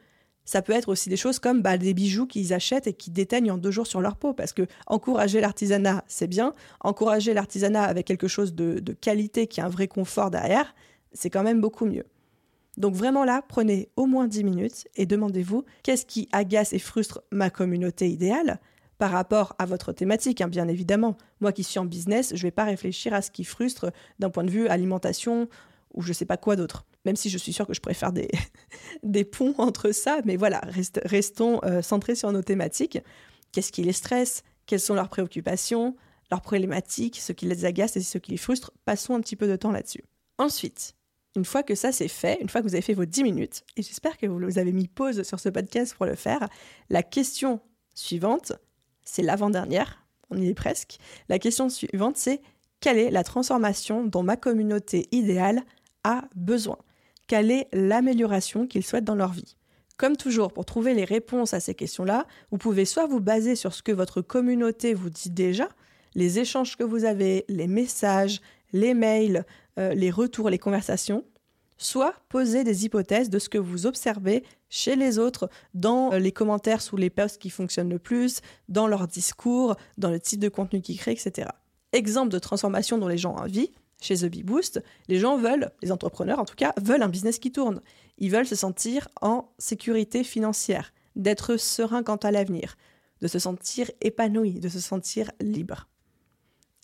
Ça peut être aussi des choses comme bah, des bijoux qu'ils achètent et qui déteignent en deux jours sur leur peau. Parce que encourager l'artisanat, c'est bien. Encourager l'artisanat avec quelque chose de, de qualité qui a un vrai confort derrière, c'est quand même beaucoup mieux. Donc vraiment là, prenez au moins 10 minutes et demandez-vous qu'est-ce qui agace et frustre ma communauté idéale? Par rapport à votre thématique, hein, bien évidemment. Moi qui suis en business, je ne vais pas réfléchir à ce qui frustre d'un point de vue alimentation ou je ne sais pas quoi d'autre. Même si je suis sûre que je faire des, des ponts entre ça, mais voilà, restons euh, centrés sur nos thématiques. Qu'est-ce qui les stresse? Quelles sont leurs préoccupations? Leurs problématiques? Ce qui les agace et ce qui les frustre? Passons un petit peu de temps là-dessus. Ensuite, une fois que ça c'est fait, une fois que vous avez fait vos 10 minutes, et j'espère que vous avez mis pause sur ce podcast pour le faire, la question suivante, c'est l'avant-dernière, on y est presque. La question suivante, c'est quelle est la transformation dont ma communauté idéale a besoin? Quelle est l'amélioration qu'ils souhaitent dans leur vie? Comme toujours, pour trouver les réponses à ces questions-là, vous pouvez soit vous baser sur ce que votre communauté vous dit déjà, les échanges que vous avez, les messages, les mails, euh, les retours, les conversations, soit poser des hypothèses de ce que vous observez chez les autres, dans euh, les commentaires sous les posts qui fonctionnent le plus, dans leur discours, dans le type de contenu qu'ils créent, etc. Exemple de transformation dont les gens ont envie, chez The Bee Boost, les gens veulent, les entrepreneurs en tout cas, veulent un business qui tourne. Ils veulent se sentir en sécurité financière, d'être serein quant à l'avenir, de se sentir épanoui, de se sentir libre.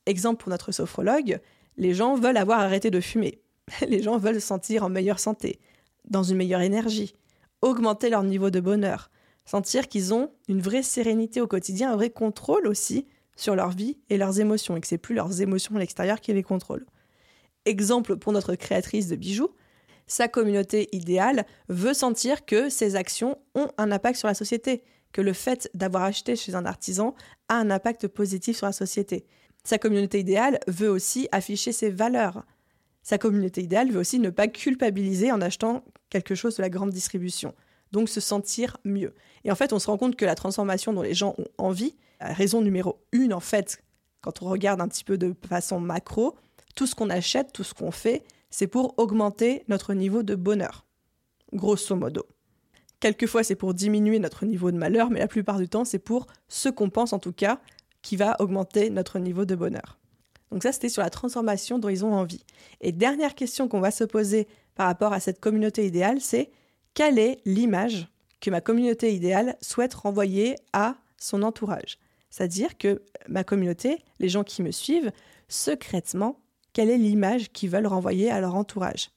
Exemple pour notre sophrologue, les gens veulent avoir arrêté de fumer. les gens veulent se sentir en meilleure santé, dans une meilleure énergie, augmenter leur niveau de bonheur, sentir qu'ils ont une vraie sérénité au quotidien, un vrai contrôle aussi sur leur vie et leurs émotions, et que c'est plus leurs émotions à l'extérieur qui les contrôlent. Exemple pour notre créatrice de bijoux, sa communauté idéale veut sentir que ses actions ont un impact sur la société, que le fait d'avoir acheté chez un artisan a un impact positif sur la société. Sa communauté idéale veut aussi afficher ses valeurs, sa communauté idéale veut aussi ne pas culpabiliser en achetant quelque chose de la grande distribution, donc se sentir mieux. Et en fait, on se rend compte que la transformation dont les gens ont envie, raison numéro une, en fait, quand on regarde un petit peu de façon macro, tout ce qu'on achète, tout ce qu'on fait, c'est pour augmenter notre niveau de bonheur. Grosso modo. Quelquefois, c'est pour diminuer notre niveau de malheur, mais la plupart du temps, c'est pour ce qu'on pense en tout cas qui va augmenter notre niveau de bonheur. Donc ça, c'était sur la transformation dont ils ont envie. Et dernière question qu'on va se poser par rapport à cette communauté idéale, c'est quelle est l'image que ma communauté idéale souhaite renvoyer à son entourage? C'est-à-dire que ma communauté, les gens qui me suivent, secrètement, quelle est l'image qu'ils veulent renvoyer à leur entourage?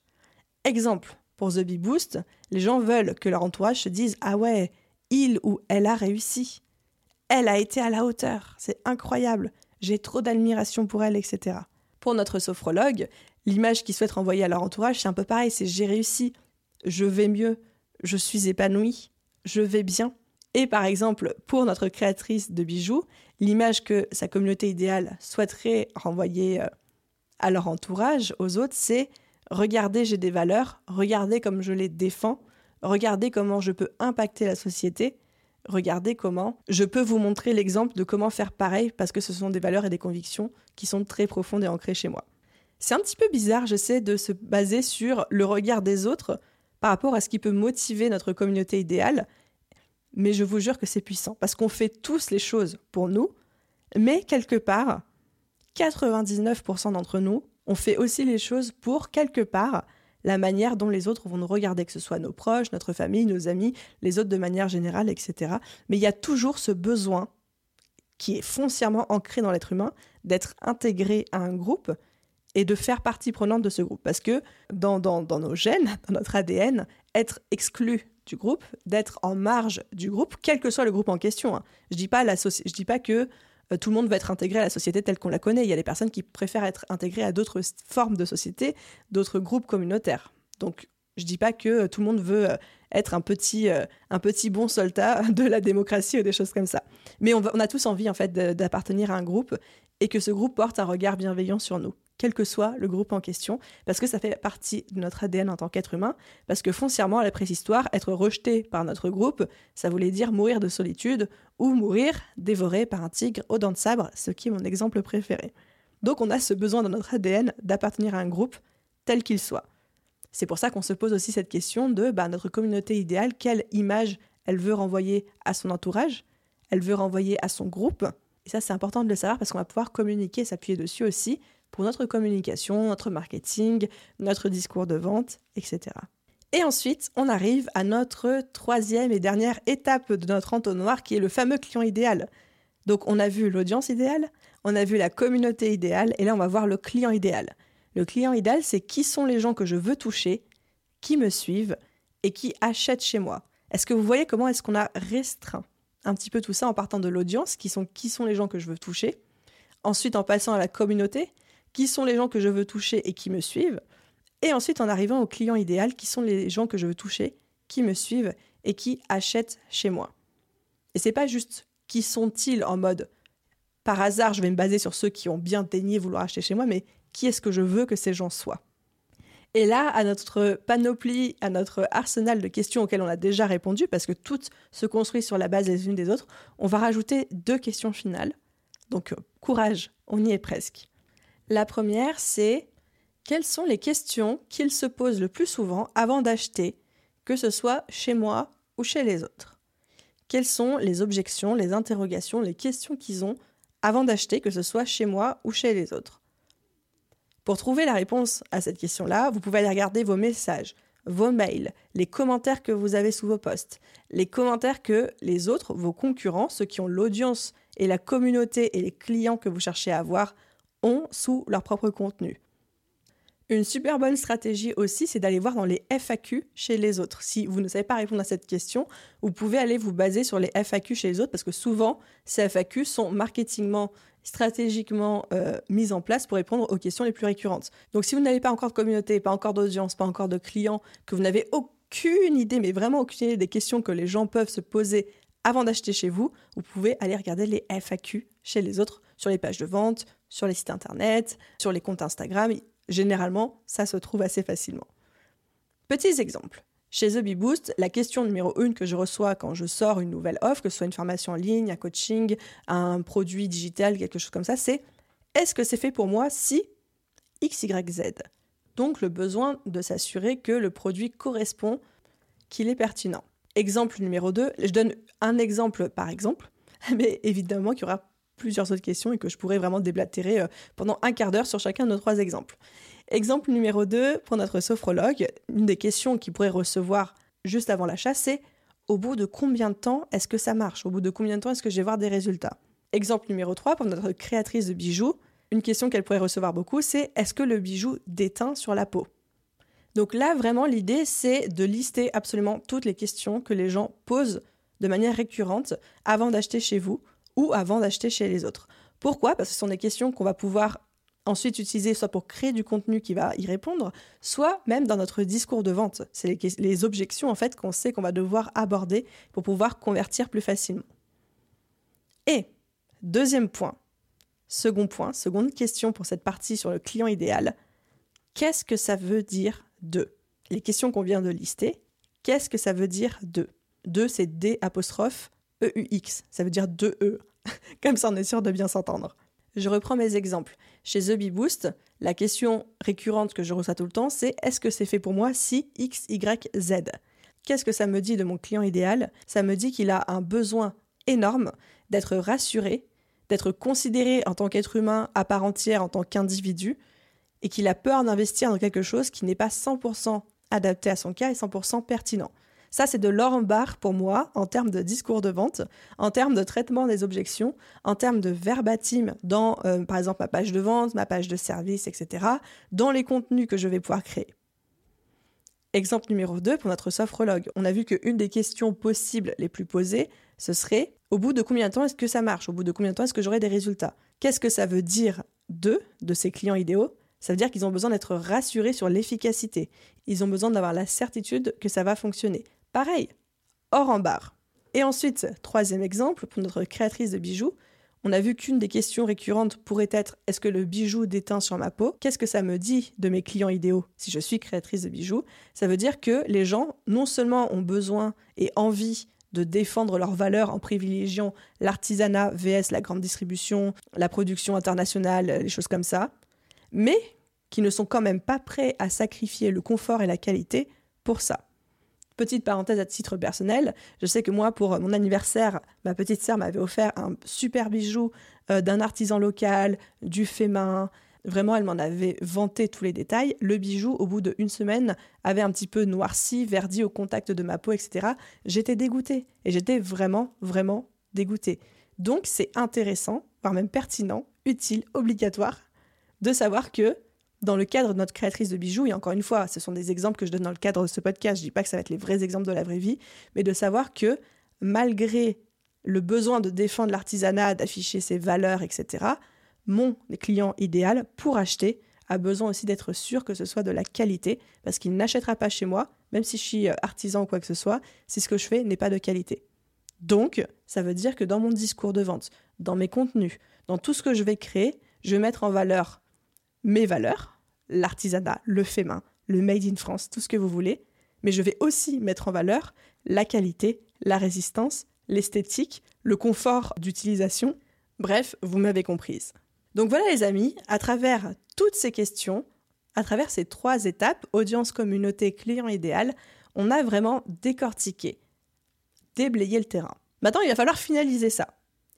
Exemple, pour The Bee Boost, les gens veulent que leur entourage se dise Ah ouais, il ou elle a réussi. Elle a été à la hauteur. C'est incroyable. J'ai trop d'admiration pour elle, etc. Pour notre sophrologue, l'image qu'ils souhaitent renvoyer à leur entourage, c'est un peu pareil c'est j'ai réussi, je vais mieux, je suis épanouie, je vais bien. Et par exemple, pour notre créatrice de bijoux, l'image que sa communauté idéale souhaiterait renvoyer euh, à leur entourage, aux autres, c'est regardez, j'ai des valeurs, regardez comme je les défends, regardez comment je peux impacter la société, regardez comment je peux vous montrer l'exemple de comment faire pareil parce que ce sont des valeurs et des convictions qui sont très profondes et ancrées chez moi. C'est un petit peu bizarre, je sais, de se baser sur le regard des autres par rapport à ce qui peut motiver notre communauté idéale, mais je vous jure que c'est puissant parce qu'on fait tous les choses pour nous, mais quelque part, 99% d'entre nous, on fait aussi les choses pour quelque part la manière dont les autres vont nous regarder, que ce soit nos proches, notre famille, nos amis, les autres de manière générale, etc. Mais il y a toujours ce besoin qui est foncièrement ancré dans l'être humain d'être intégré à un groupe et de faire partie prenante de ce groupe. Parce que dans, nos gènes, dans notre ADN, être exclu du groupe, d'être en marge du groupe, quel que soit le groupe en question. Hein. Je dis dis pas que tout le monde va être intégré à la société telle qu'on la connaît. Il y a des personnes qui préfèrent être intégrées à d'autres formes de société, d'autres groupes communautaires. Donc, je dis pas que euh, tout le monde veut euh, être un petit, un petit bon soldat de la démocratie ou des choses comme ça. Mais on, on a tous envie, en fait, d'appartenir à un groupe et que ce groupe porte un regard bienveillant sur nous quel que soit le groupe en question, parce que ça fait partie de notre ADN en tant qu'être humain, parce que foncièrement, à la préhistoire, être rejeté par notre groupe, ça voulait dire mourir de solitude ou mourir dévoré par un tigre aux dents de sabre, ce qui est mon exemple préféré. Donc on a ce besoin dans notre ADN d'appartenir à un groupe tel qu'il soit. C'est pour ça qu'on se pose aussi cette question de bah, notre communauté idéale, quelle image elle veut renvoyer à son entourage, elle veut renvoyer à son groupe. Et ça, c'est important de le savoir parce qu'on va pouvoir communiquer, s'appuyer dessus aussi pour notre communication, notre marketing, notre discours de vente, etc. Et ensuite, on arrive à notre troisième et dernière étape de notre entonnoir qui est le fameux client idéal. Donc on a vu l'audience idéale, on a vu la communauté idéale et là on va voir le client idéal. Le client idéal, c'est qui sont les gens que je veux toucher, qui me suivent et qui achètent chez moi. Est-ce que vous voyez comment est-ce qu'on a restreint un petit peu tout ça en partant de l'audience, qui sont qui sont les gens que je veux toucher, ensuite en passant à la communauté, qui sont les gens que je veux toucher et qui me suivent, et ensuite en arrivant au client idéal, qui sont les gens que je veux toucher, qui me suivent et qui achètent chez moi. Et c'est pas juste qui sont-ils en mode par hasard, je vais me baser sur ceux qui ont bien daigné vouloir acheter chez moi, mais qui est-ce que je veux que ces gens soient? Et là, à notre panoplie, à notre arsenal de questions auxquelles on a déjà répondu, parce que toutes se construisent sur la base les unes des autres, on va rajouter deux questions finales. Donc, courage, on y est presque. La première, c'est quelles sont les questions qu'ils se posent le plus souvent avant d'acheter, que ce soit chez moi ou chez les autres? Quelles sont les objections, les interrogations, les questions qu'ils ont avant d'acheter, que ce soit chez moi ou chez les autres? Pour trouver la réponse à cette question-là, vous pouvez aller regarder vos messages, vos mails, les commentaires que vous avez sous vos posts, les commentaires que les autres, vos concurrents, ceux qui ont l'audience et la communauté et les clients que vous cherchez à avoir, ont sous leur propre contenu. Une super bonne stratégie aussi, c'est d'aller voir dans les FAQ chez les autres. Si vous ne savez pas répondre à cette question, vous pouvez aller vous baser sur les FAQ chez les autres parce que souvent, ces FAQ sont marketingement, stratégiquement euh, mises en place pour répondre aux questions les plus récurrentes. Donc si vous n'avez pas encore de communauté, pas encore d'audience, pas encore de clients, que vous n'avez aucune idée, mais vraiment aucune idée des questions que les gens peuvent se poser avant d'acheter chez vous, vous pouvez aller regarder les FAQ chez les autres sur les pages de vente, sur les sites internet, sur les comptes Instagram. Généralement, ça se trouve assez facilement. Petits exemples. Chez The Boost, la question numéro une que je reçois quand je sors une nouvelle offre, que ce soit une formation en ligne, un coaching, un produit digital, quelque chose comme ça, c'est est-ce que c'est fait pour moi si X, Y, Z? Donc le besoin de s'assurer que le produit correspond, qu'il est pertinent. Exemple numéro 2, je donne un exemple par exemple, mais évidemment qu'il y aura plusieurs autres questions et que je pourrais vraiment déblatérer euh, pendant un quart d'heure sur chacun de nos trois exemples. Exemple numéro 2, pour notre sophrologue, une des questions qu'il pourrait recevoir juste avant l'achat, c'est au bout de combien de temps est-ce que ça marche? Au bout de combien de temps est-ce que je vais voir des résultats? Exemple numéro 3, pour notre créatrice de bijoux, une question qu'elle pourrait recevoir beaucoup, c'est est-ce que le bijou déteint sur la peau? Donc là, vraiment, l'idée, c'est de lister absolument toutes les questions que les gens posent de manière récurrente avant d'acheter chez vous ou avant d'acheter chez les autres. Pourquoi? Parce que ce sont des questions qu'on va pouvoir ensuite utiliser soit pour créer du contenu qui va y répondre, soit même dans notre discours de vente. C'est les, objections en fait qu'on sait qu'on va devoir aborder pour pouvoir convertir plus facilement. Et deuxième point, second point, seconde question pour cette partie sur le client idéal, qu'est-ce que ça veut dire de? Les questions qu'on vient de lister, qu'est-ce que ça veut dire de? De, c'est D apostrophe E-U-X, ça veut dire de E. Comme ça, on est sûr de bien s'entendre. Je reprends mes exemples. Chez The Bee Boost, la question récurrente que je reçois tout le temps, c'est est-ce que c'est fait pour moi si X, Y, Z? Qu'est-ce que ça me dit de mon client idéal? Ça me dit qu'il a un besoin énorme d'être rassuré, d'être considéré en tant qu'être humain à part entière, en tant qu'individu, et qu'il a peur d'investir dans quelque chose qui n'est pas 100% adapté à son cas et 100% pertinent. Ça, c'est de l'or en barre pour moi en termes de discours de vente, en termes de traitement des objections, en termes de verbatim dans, euh, par exemple, ma page de vente, ma page de service, etc., dans les contenus que je vais pouvoir créer. Exemple numéro 2 pour notre sophrologue. On a vu qu'une des questions possibles les plus posées, ce serait au bout de combien de temps est-ce que ça marche? Au bout de combien de temps est-ce que j'aurai des résultats? Qu'est-ce que ça veut dire d'eux, de ces clients idéaux? Ça veut dire qu'ils ont besoin d'être rassurés sur l'efficacité. Ils ont besoin d'avoir la certitude que ça va fonctionner. Pareil, hors en barre. Et ensuite, troisième exemple, pour notre créatrice de bijoux, on a vu qu'une des questions récurrentes pourrait être est-ce que le bijou déteint sur ma peau? Qu'est-ce que ça me dit de mes clients idéaux si je suis créatrice de bijoux? Ça veut dire que les gens, non seulement ont besoin et envie de défendre leurs valeurs en privilégiant l'artisanat vs la grande distribution, la production internationale, les choses comme ça, mais qui ne sont quand même pas prêts à sacrifier le confort et la qualité pour ça. Petite parenthèse à titre personnel, je sais que moi, pour mon anniversaire, ma petite sœur m'avait offert un super bijou euh, d'un artisan local, du fait main. Vraiment, elle m'en avait vanté tous les détails. Le bijou, au bout d'une semaine, avait un petit peu noirci, verdi au contact de ma peau, etc. J'étais dégoûtée. Et j'étais vraiment, vraiment dégoûtée. Donc, c'est intéressant, voire même pertinent, utile, obligatoire, de savoir que dans le cadre de notre créatrice de bijoux, et encore une fois, ce sont des exemples que je donne dans le cadre de ce podcast, je dis pas que ça va être les vrais exemples de la vraie vie, mais de savoir que malgré le besoin de défendre l'artisanat, d'afficher ses valeurs, etc., mon client idéal pour acheter a besoin aussi d'être sûr que ce soit de la qualité, parce qu'il n'achètera pas chez moi, même si je suis euh, artisan ou quoi que ce soit, si ce que je fais n'est pas de qualité. Donc, ça veut dire que dans mon discours de vente, dans mes contenus, dans tout ce que je vais créer, je vais mettre en valeur mes valeurs, l'artisanat, le fait main, le made in France, tout ce que vous voulez, mais je vais aussi mettre en valeur la qualité, la résistance, l'esthétique, le confort d'utilisation. Bref, vous m'avez comprise. Donc voilà les amis, à travers toutes ces questions, à travers ces trois étapes, audience, communauté, client idéal, on a vraiment décortiqué, déblayé le terrain. Maintenant, il va falloir finaliser ça.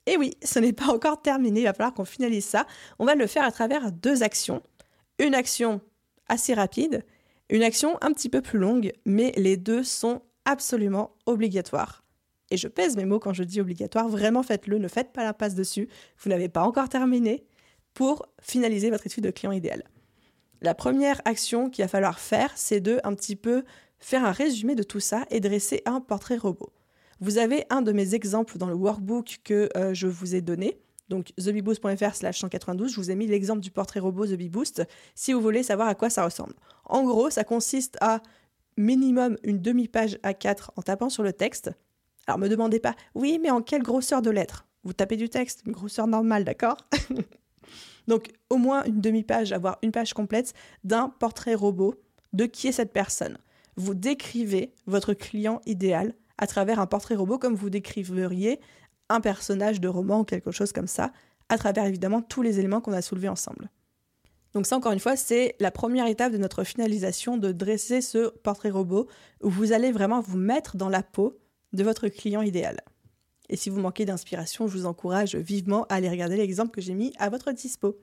Et oui, ce n'est pas encore terminé, il va falloir qu'on finalise ça. On va le faire à travers deux actions. Une action assez rapide, une action un petit peu plus longue, mais les deux sont absolument obligatoires. Et je pèse mes mots quand je dis obligatoire, vraiment faites-le, ne faites pas la passe dessus, vous n'avez pas encore terminé pour finaliser votre étude de client idéal. La première action qu'il va falloir faire, c'est de un petit peu faire un résumé de tout ça et dresser un portrait robot. Vous avez un de mes exemples dans le workbook que euh, je vous ai donné. Donc thebeboost.fr slash 192, je vous ai mis l'exemple du portrait robot The Boost si vous voulez savoir à quoi ça ressemble. En gros, ça consiste à minimum une demi-page A4 en tapant sur le texte. Alors me demandez pas, oui, mais en quelle grosseur de lettres? Vous tapez du texte, une grosseur normale, d'accord? Donc au moins une demi-page, avoir une page complète d'un portrait robot de qui est cette personne. Vous décrivez votre client idéal à travers un portrait robot comme vous décriveriez un personnage de roman ou quelque chose comme ça, à travers évidemment tous les éléments qu'on a soulevés ensemble. Donc ça, encore une fois, c'est la première étape de notre finalisation de dresser ce portrait robot où vous allez vraiment vous mettre dans la peau de votre client idéal. Et si vous manquez d'inspiration, je vous encourage vivement à aller regarder l'exemple que j'ai mis à votre dispo.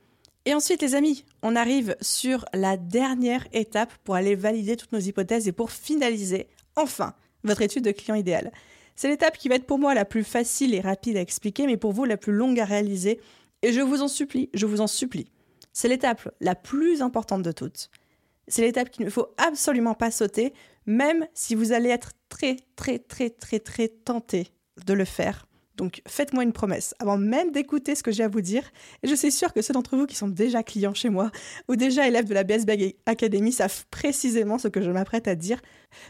Et ensuite, les amis, on arrive sur la dernière étape pour aller valider toutes nos hypothèses et pour finaliser, enfin, votre étude de client idéal. C'est l'étape qui va être pour moi la plus facile et rapide à expliquer, mais pour vous la plus longue à réaliser. Et je vous en supplie, je vous en supplie, C'est l'étape la plus importante de toutes. C'est l'étape qu'il ne faut absolument pas sauter, même si vous allez être très, très, très, très, très tenté de le faire. Donc faites-moi une promesse, avant même d'écouter ce que j'ai à vous dire, et je suis sûre que ceux d'entre vous qui sont déjà clients chez moi ou déjà élèves de la BSBag Academy savent précisément ce que je m'apprête à dire.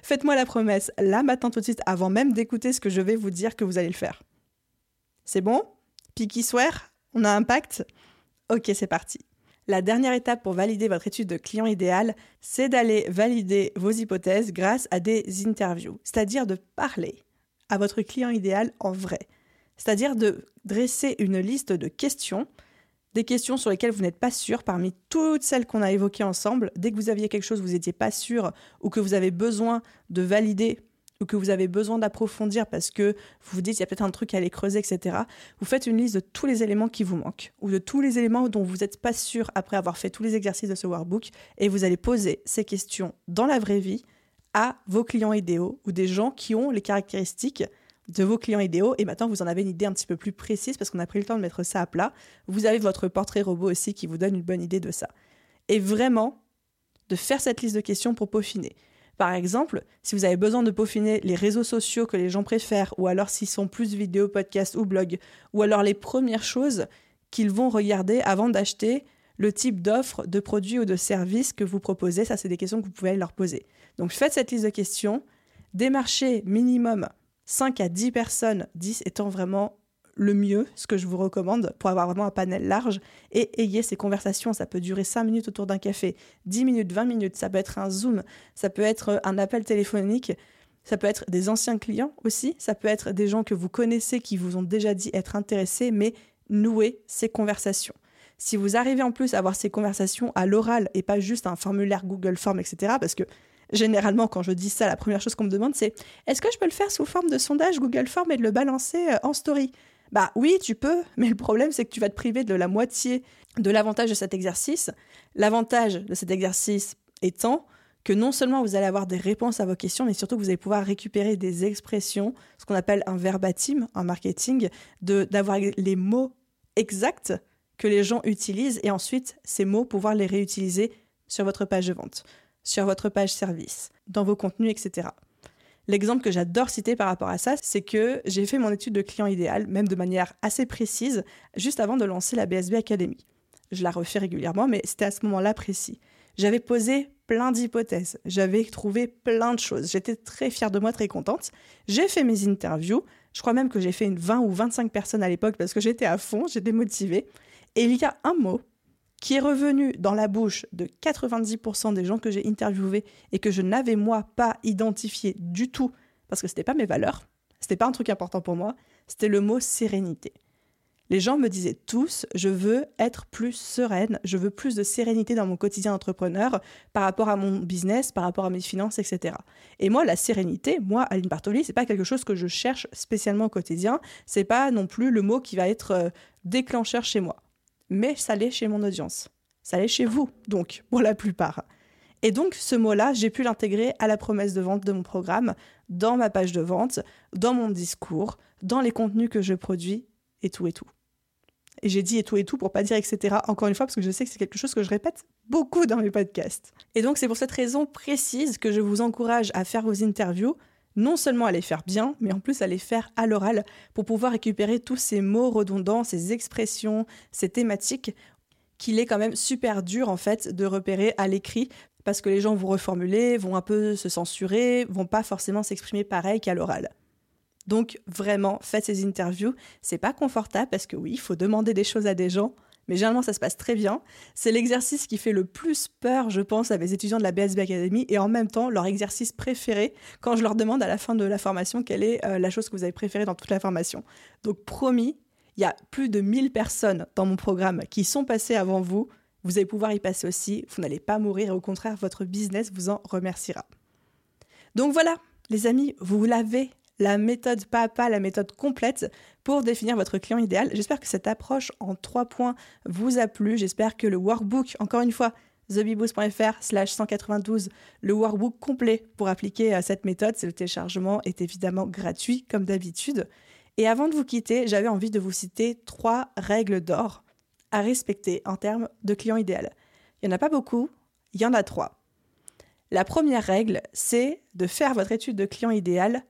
Faites-moi la promesse, là maintenant tout de suite, avant même d'écouter ce que je vais vous dire que vous allez le faire. C'est bon? Picky swear? On a un pacte? Ok, c'est parti. La dernière étape pour valider votre étude de client idéal, c'est d'aller valider vos hypothèses grâce à des interviews, c'est-à-dire de parler à votre client idéal en vrai, c'est-à-dire de dresser une liste de questions, des questions sur lesquelles vous n'êtes pas sûr parmi toutes celles qu'on a évoquées ensemble. Dès que vous aviez quelque chose vous n'étiez pas sûr ou que vous avez besoin de valider ou que vous avez besoin d'approfondir parce que vous vous dites il y a peut-être un truc à aller creuser, etc., vous faites une liste de tous les éléments qui vous manquent ou de tous les éléments dont vous n'êtes pas sûr après avoir fait tous les exercices de ce workbook et vous allez poser ces questions dans la vraie vie à vos clients idéaux ou des gens qui ont les caractéristiques de vos clients idéaux et maintenant vous en avez une idée un petit peu plus précise parce qu'on a pris le temps de mettre ça à plat. Vous avez votre portrait robot aussi qui vous donne une bonne idée de ça. Et vraiment, de faire cette liste de questions pour peaufiner. Par exemple, si vous avez besoin de peaufiner les réseaux sociaux que les gens préfèrent, ou alors s'ils sont plus vidéo, podcast ou blog, ou alors les premières choses qu'ils vont regarder avant d'acheter le type d'offre, de produit ou de service que vous proposez, ça c'est des questions que vous pouvez leur poser. Donc faites cette liste de questions, démarchez minimum 5 à 10 personnes, 10 étant vraiment le mieux, ce que je vous recommande pour avoir vraiment un panel large et ayez ces conversations. Ça peut durer 5 minutes autour d'un café, 10 minutes, 20 minutes, ça peut être un Zoom, ça peut être un appel téléphonique, ça peut être des anciens clients aussi, ça peut être des gens que vous connaissez qui vous ont déjà dit être intéressés, mais nouez ces conversations. Si vous arrivez en plus à avoir ces conversations à l'oral et pas juste un formulaire Google Form, etc., parce que généralement, quand je dis ça, la première chose qu'on me demande, c'est est-ce que je peux le faire sous forme de sondage Google Form et de le balancer euh, en story? Bah oui, tu peux, mais le problème c'est que tu vas te priver de la moitié de l'avantage de cet exercice. L'avantage de cet exercice étant que non seulement vous allez avoir des réponses à vos questions, mais surtout que vous allez pouvoir récupérer des expressions, ce qu'on appelle un verbatim en marketing, d'avoir les mots exacts que les gens utilisent et ensuite ces mots pouvoir les réutiliser sur votre page de vente, sur votre page service, dans vos contenus, etc. L'exemple que j'adore citer par rapport à ça, c'est que j'ai fait mon étude de client idéal, même de manière assez précise, juste avant de lancer la BSB Academy. Je la refais régulièrement, mais c'était à ce moment-là précis. J'avais posé plein d'hypothèses, j'avais trouvé plein de choses, j'étais très fière de moi, très contente. J'ai fait mes interviews, je crois même que j'ai fait une 20 ou 25 personnes à l'époque parce que j'étais à fond, j'étais motivée. Et il y a un mot qui est revenu dans la bouche de 90% des gens que j'ai interviewés et que je n'avais moi pas identifié du tout parce que c'était pas mes valeurs, c'était pas un truc important pour moi, c'était le mot sérénité. Les gens me disaient tous, je veux être plus sereine, je veux plus de sérénité dans mon quotidien d'entrepreneur par rapport à mon business, par rapport à mes finances, etc. Et moi, la sérénité, moi, Aline Bartoli, c'est pas quelque chose que je cherche spécialement au quotidien. C'est pas non plus le mot qui va être euh, déclencheur chez moi mais ça l'est chez mon audience. Ça l'est chez vous, donc, pour la plupart. Et donc, ce mot-là, j'ai pu l'intégrer à la promesse de vente de mon programme, dans ma page de vente, dans mon discours, dans les contenus que je produis, et tout et tout. Et j'ai dit et tout et tout pour pas dire etc. encore une fois, parce que je sais que c'est quelque chose que je répète beaucoup dans mes podcasts. Et donc, c'est pour cette raison précise que je vous encourage à faire vos interviews, non seulement à les faire bien, mais en plus à les faire à l'oral pour pouvoir récupérer tous ces mots redondants, ces expressions, ces thématiques qu'il est quand même super dur en fait de repérer à l'écrit parce que les gens vont reformuler, vont un peu se censurer, vont pas forcément s'exprimer pareil qu'à l'oral. Donc vraiment, faites ces interviews, c'est pas confortable parce que oui, il faut demander des choses à des gens, mais généralement ça se passe très bien. C'est l'exercice qui fait le plus peur, je pense, à mes étudiants de la BSB Academy et en même temps leur exercice préféré quand je leur demande à la fin de la formation quelle est euh, la chose que vous avez préférée dans toute la formation. Donc promis, il y a plus de 1000 personnes dans mon programme qui sont passées avant vous. Vous allez pouvoir y passer aussi. Vous n'allez pas mourir au contraire, votre business vous en remerciera. Donc voilà, les amis, vous l'avez la méthode pas à la méthode complète pour définir votre client idéal. J'espère que cette approche en trois points vous a plu. J'espère que le workbook, encore une fois, thebiboost.fr slash 192, le workbook complet pour appliquer euh, cette méthode. Le téléchargement est évidemment gratuit comme d'habitude. Et avant de vous quitter, j'avais envie de vous citer trois règles d'or à respecter en termes de client idéal. Il n'y en a pas beaucoup, il y en a trois. La première règle, c'est de faire votre étude de client idéal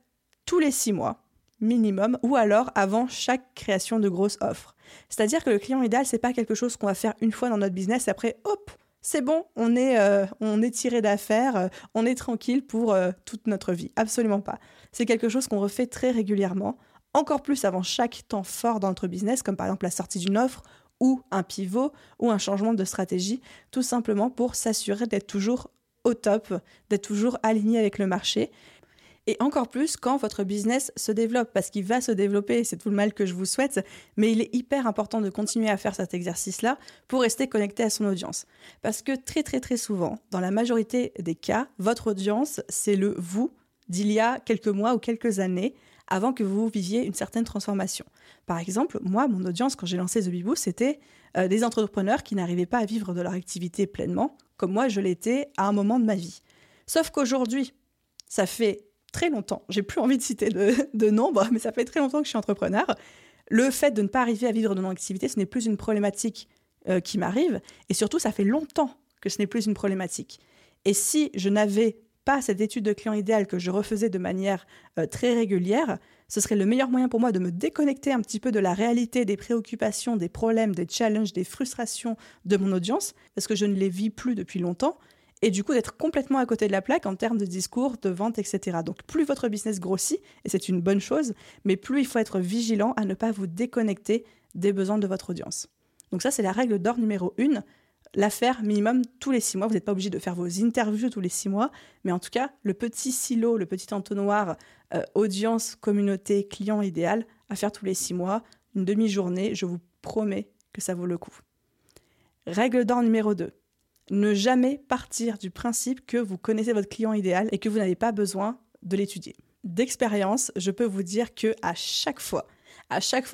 tous les six mois minimum ou alors avant chaque création de grosse offre. C'est-à-dire que le client idéal, c'est pas quelque chose qu'on va faire une fois dans notre business et après, hop, c'est bon, on est, euh, on est tiré d'affaires, euh, on est tranquille pour euh, toute notre vie. Absolument pas. C'est quelque chose qu'on refait très régulièrement, encore plus avant chaque temps fort dans notre business, comme par exemple la sortie d'une offre ou un pivot ou un changement de stratégie, tout simplement pour s'assurer d'être toujours au top, d'être toujours aligné avec le marché et encore plus quand votre business se développe, parce qu'il va se développer, c'est tout le mal que je vous souhaite, mais il est hyper important de continuer à faire cet exercice-là pour rester connecté à son audience. Parce que très très très souvent, dans la majorité des cas, votre audience, c'est le vous d'il y a quelques mois ou quelques années, avant que vous viviez une certaine transformation. Par exemple, moi, mon audience, quand j'ai lancé The Bibou, c'était euh, des entrepreneurs qui n'arrivaient pas à vivre de leur activité pleinement, comme moi je l'étais à un moment de ma vie. Sauf qu'aujourd'hui, ça fait très longtemps, j'ai plus envie de citer de, nombre, mais ça fait très longtemps que je suis entrepreneur. Le fait de ne pas arriver à vivre de mon activité, ce n'est plus une problématique euh, qui m'arrive. Et surtout, ça fait longtemps que ce n'est plus une problématique. Et si je n'avais pas cette étude de client idéal que je refaisais de manière euh, très régulière, ce serait le meilleur moyen pour moi de me déconnecter un petit peu de la réalité, des préoccupations, des problèmes, des challenges, des frustrations de mon audience, parce que je ne les vis plus depuis longtemps, et du coup d'être complètement à côté de la plaque en termes de discours, de vente, etc. Donc plus votre business grossit, et c'est une bonne chose, mais plus il faut être vigilant à ne pas vous déconnecter des besoins de votre audience. Donc ça, c'est la règle d'or numéro une. La faire minimum tous les six mois. Vous n'êtes pas obligé de faire vos interviews tous les six mois, mais en tout cas, le petit silo, le petit entonnoir euh, audience, communauté, client idéal à faire tous les six mois, une demi-journée, je vous promets que ça vaut le coup. Règle d'or numéro 2 ne jamais partir du principe que vous connaissez votre client idéal et que vous n'avez pas besoin de l'étudier. D'expérience, je peux vous dire que à chaque fois,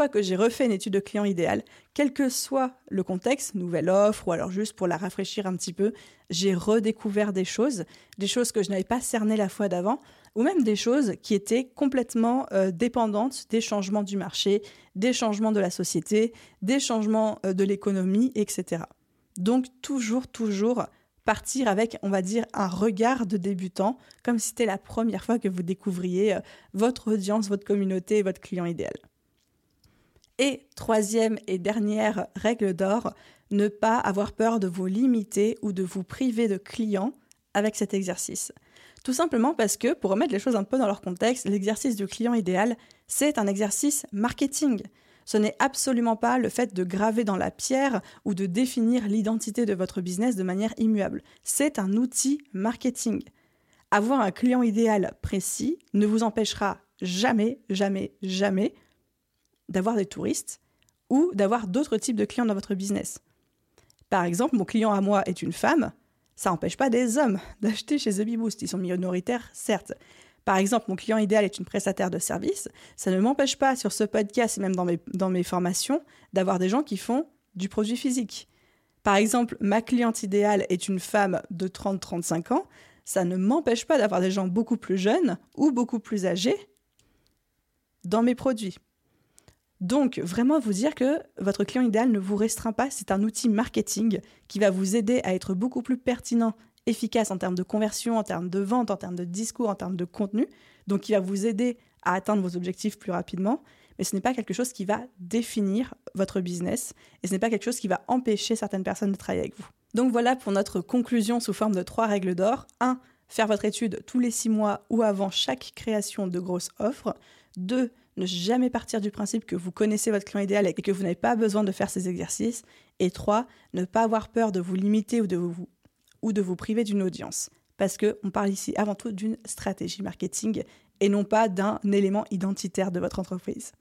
que j'ai refait une étude de client idéal, quel que soit le contexte, nouvelle offre ou alors juste pour la rafraîchir un petit peu, j'ai redécouvert des choses, des choses que je n'avais pas cernées la fois d'avant, ou même des choses qui étaient complètement euh, dépendantes des changements du marché, des changements de la société, des changements euh, de l'économie, etc. Donc toujours, toujours partir avec, on va dire, un regard de débutant, comme si c'était la première fois que vous découvriez euh, votre audience, votre communauté, votre client idéal. Et troisième et dernière règle d'or, ne pas avoir peur de vous limiter ou de vous priver de clients avec cet exercice. Tout simplement parce que, pour remettre les choses un peu dans leur contexte, l'exercice du client idéal, c'est un exercice marketing. Ce n'est absolument pas le fait de graver dans la pierre ou de définir l'identité de votre business de manière immuable. C'est un outil marketing. Avoir un client idéal précis ne vous empêchera jamais, jamais, jamais d'avoir des touristes ou d'avoir d'autres types de clients dans votre business. Par exemple, mon client à moi est une femme, ça n'empêche pas des hommes d'acheter chez The Boost. Ils sont minoritaires, certes, par exemple, mon client idéal est une prestataire de service, ça ne m'empêche pas sur ce podcast et même dans mes, dans mes formations d'avoir des gens qui font du produit physique. Par exemple, ma cliente idéale est une femme de 30-35 ans, ça ne m'empêche pas d'avoir des gens beaucoup plus jeunes ou beaucoup plus âgés dans mes produits. Donc, vraiment vous dire que votre client idéal ne vous restreint pas, c'est un outil marketing qui va vous aider à être beaucoup plus pertinent efficace en termes de conversion, en termes de vente, en termes de discours, en termes de contenu, donc qui va vous aider à atteindre vos objectifs plus rapidement, mais ce n'est pas quelque chose qui va définir votre business et ce n'est pas quelque chose qui va empêcher certaines personnes de travailler avec vous. Donc voilà pour notre conclusion sous forme de trois règles d'or. 1. Faire votre étude tous les six mois ou avant chaque création de grosses offres. 2. Ne jamais partir du principe que vous connaissez votre client idéal et que vous n'avez pas besoin de faire ces exercices. Et 3. Ne pas avoir peur de vous limiter ou de vous ou de vous priver d'une audience. Parce qu'on parle ici avant tout d'une stratégie marketing et non pas d'un élément identitaire de votre entreprise.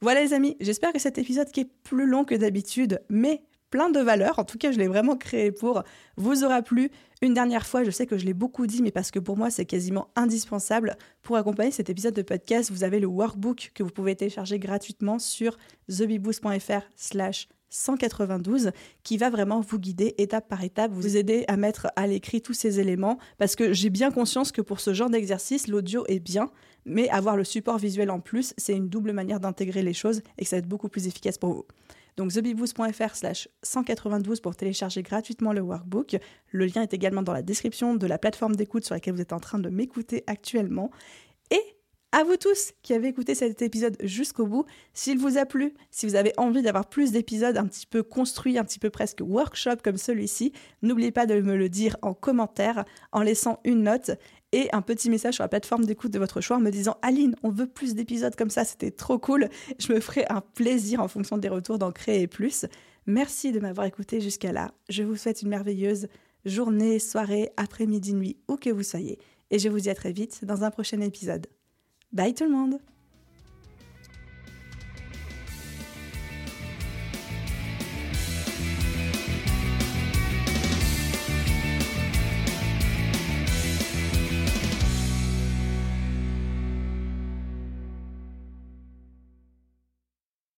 Voilà les amis, j'espère que cet épisode qui est plus long que d'habitude, mais plein de valeur, en tout cas je l'ai vraiment créé pour, vous aura plu. Une dernière fois, je sais que je l'ai beaucoup dit, mais parce que pour moi c'est quasiment indispensable. Pour accompagner cet épisode de podcast, vous avez le workbook que vous pouvez télécharger gratuitement sur thebeboost.fr slash 192 qui va vraiment vous guider étape par étape, vous aider à mettre à l'écrit tous ces éléments parce que j'ai bien conscience que pour ce genre d'exercice, l'audio est bien, mais avoir le support visuel en plus, c'est une double manière d'intégrer les choses et que ça va être beaucoup plus efficace pour vous. Donc thebiboost.fr slash 192 pour télécharger gratuitement le workbook. Le lien est également dans la description de la plateforme d'écoute sur laquelle vous êtes en train de m'écouter actuellement. À vous tous qui avez écouté cet épisode jusqu'au bout, s'il vous a plu, si vous avez envie d'avoir plus d'épisodes un petit peu construits, un petit peu presque workshop comme celui-ci, n'oubliez pas de me le dire en commentaire, en laissant une note et un petit message sur la plateforme d'écoute de votre choix en me disant Aline, on veut plus d'épisodes comme ça, c'était trop cool. Je me ferai un plaisir en fonction des retours d'en créer plus. Merci de m'avoir écouté jusqu'à là. Je vous souhaite une merveilleuse journée, soirée, après-midi, nuit, où que vous soyez. Et je vous dis à très vite dans un prochain épisode. Bye tout le monde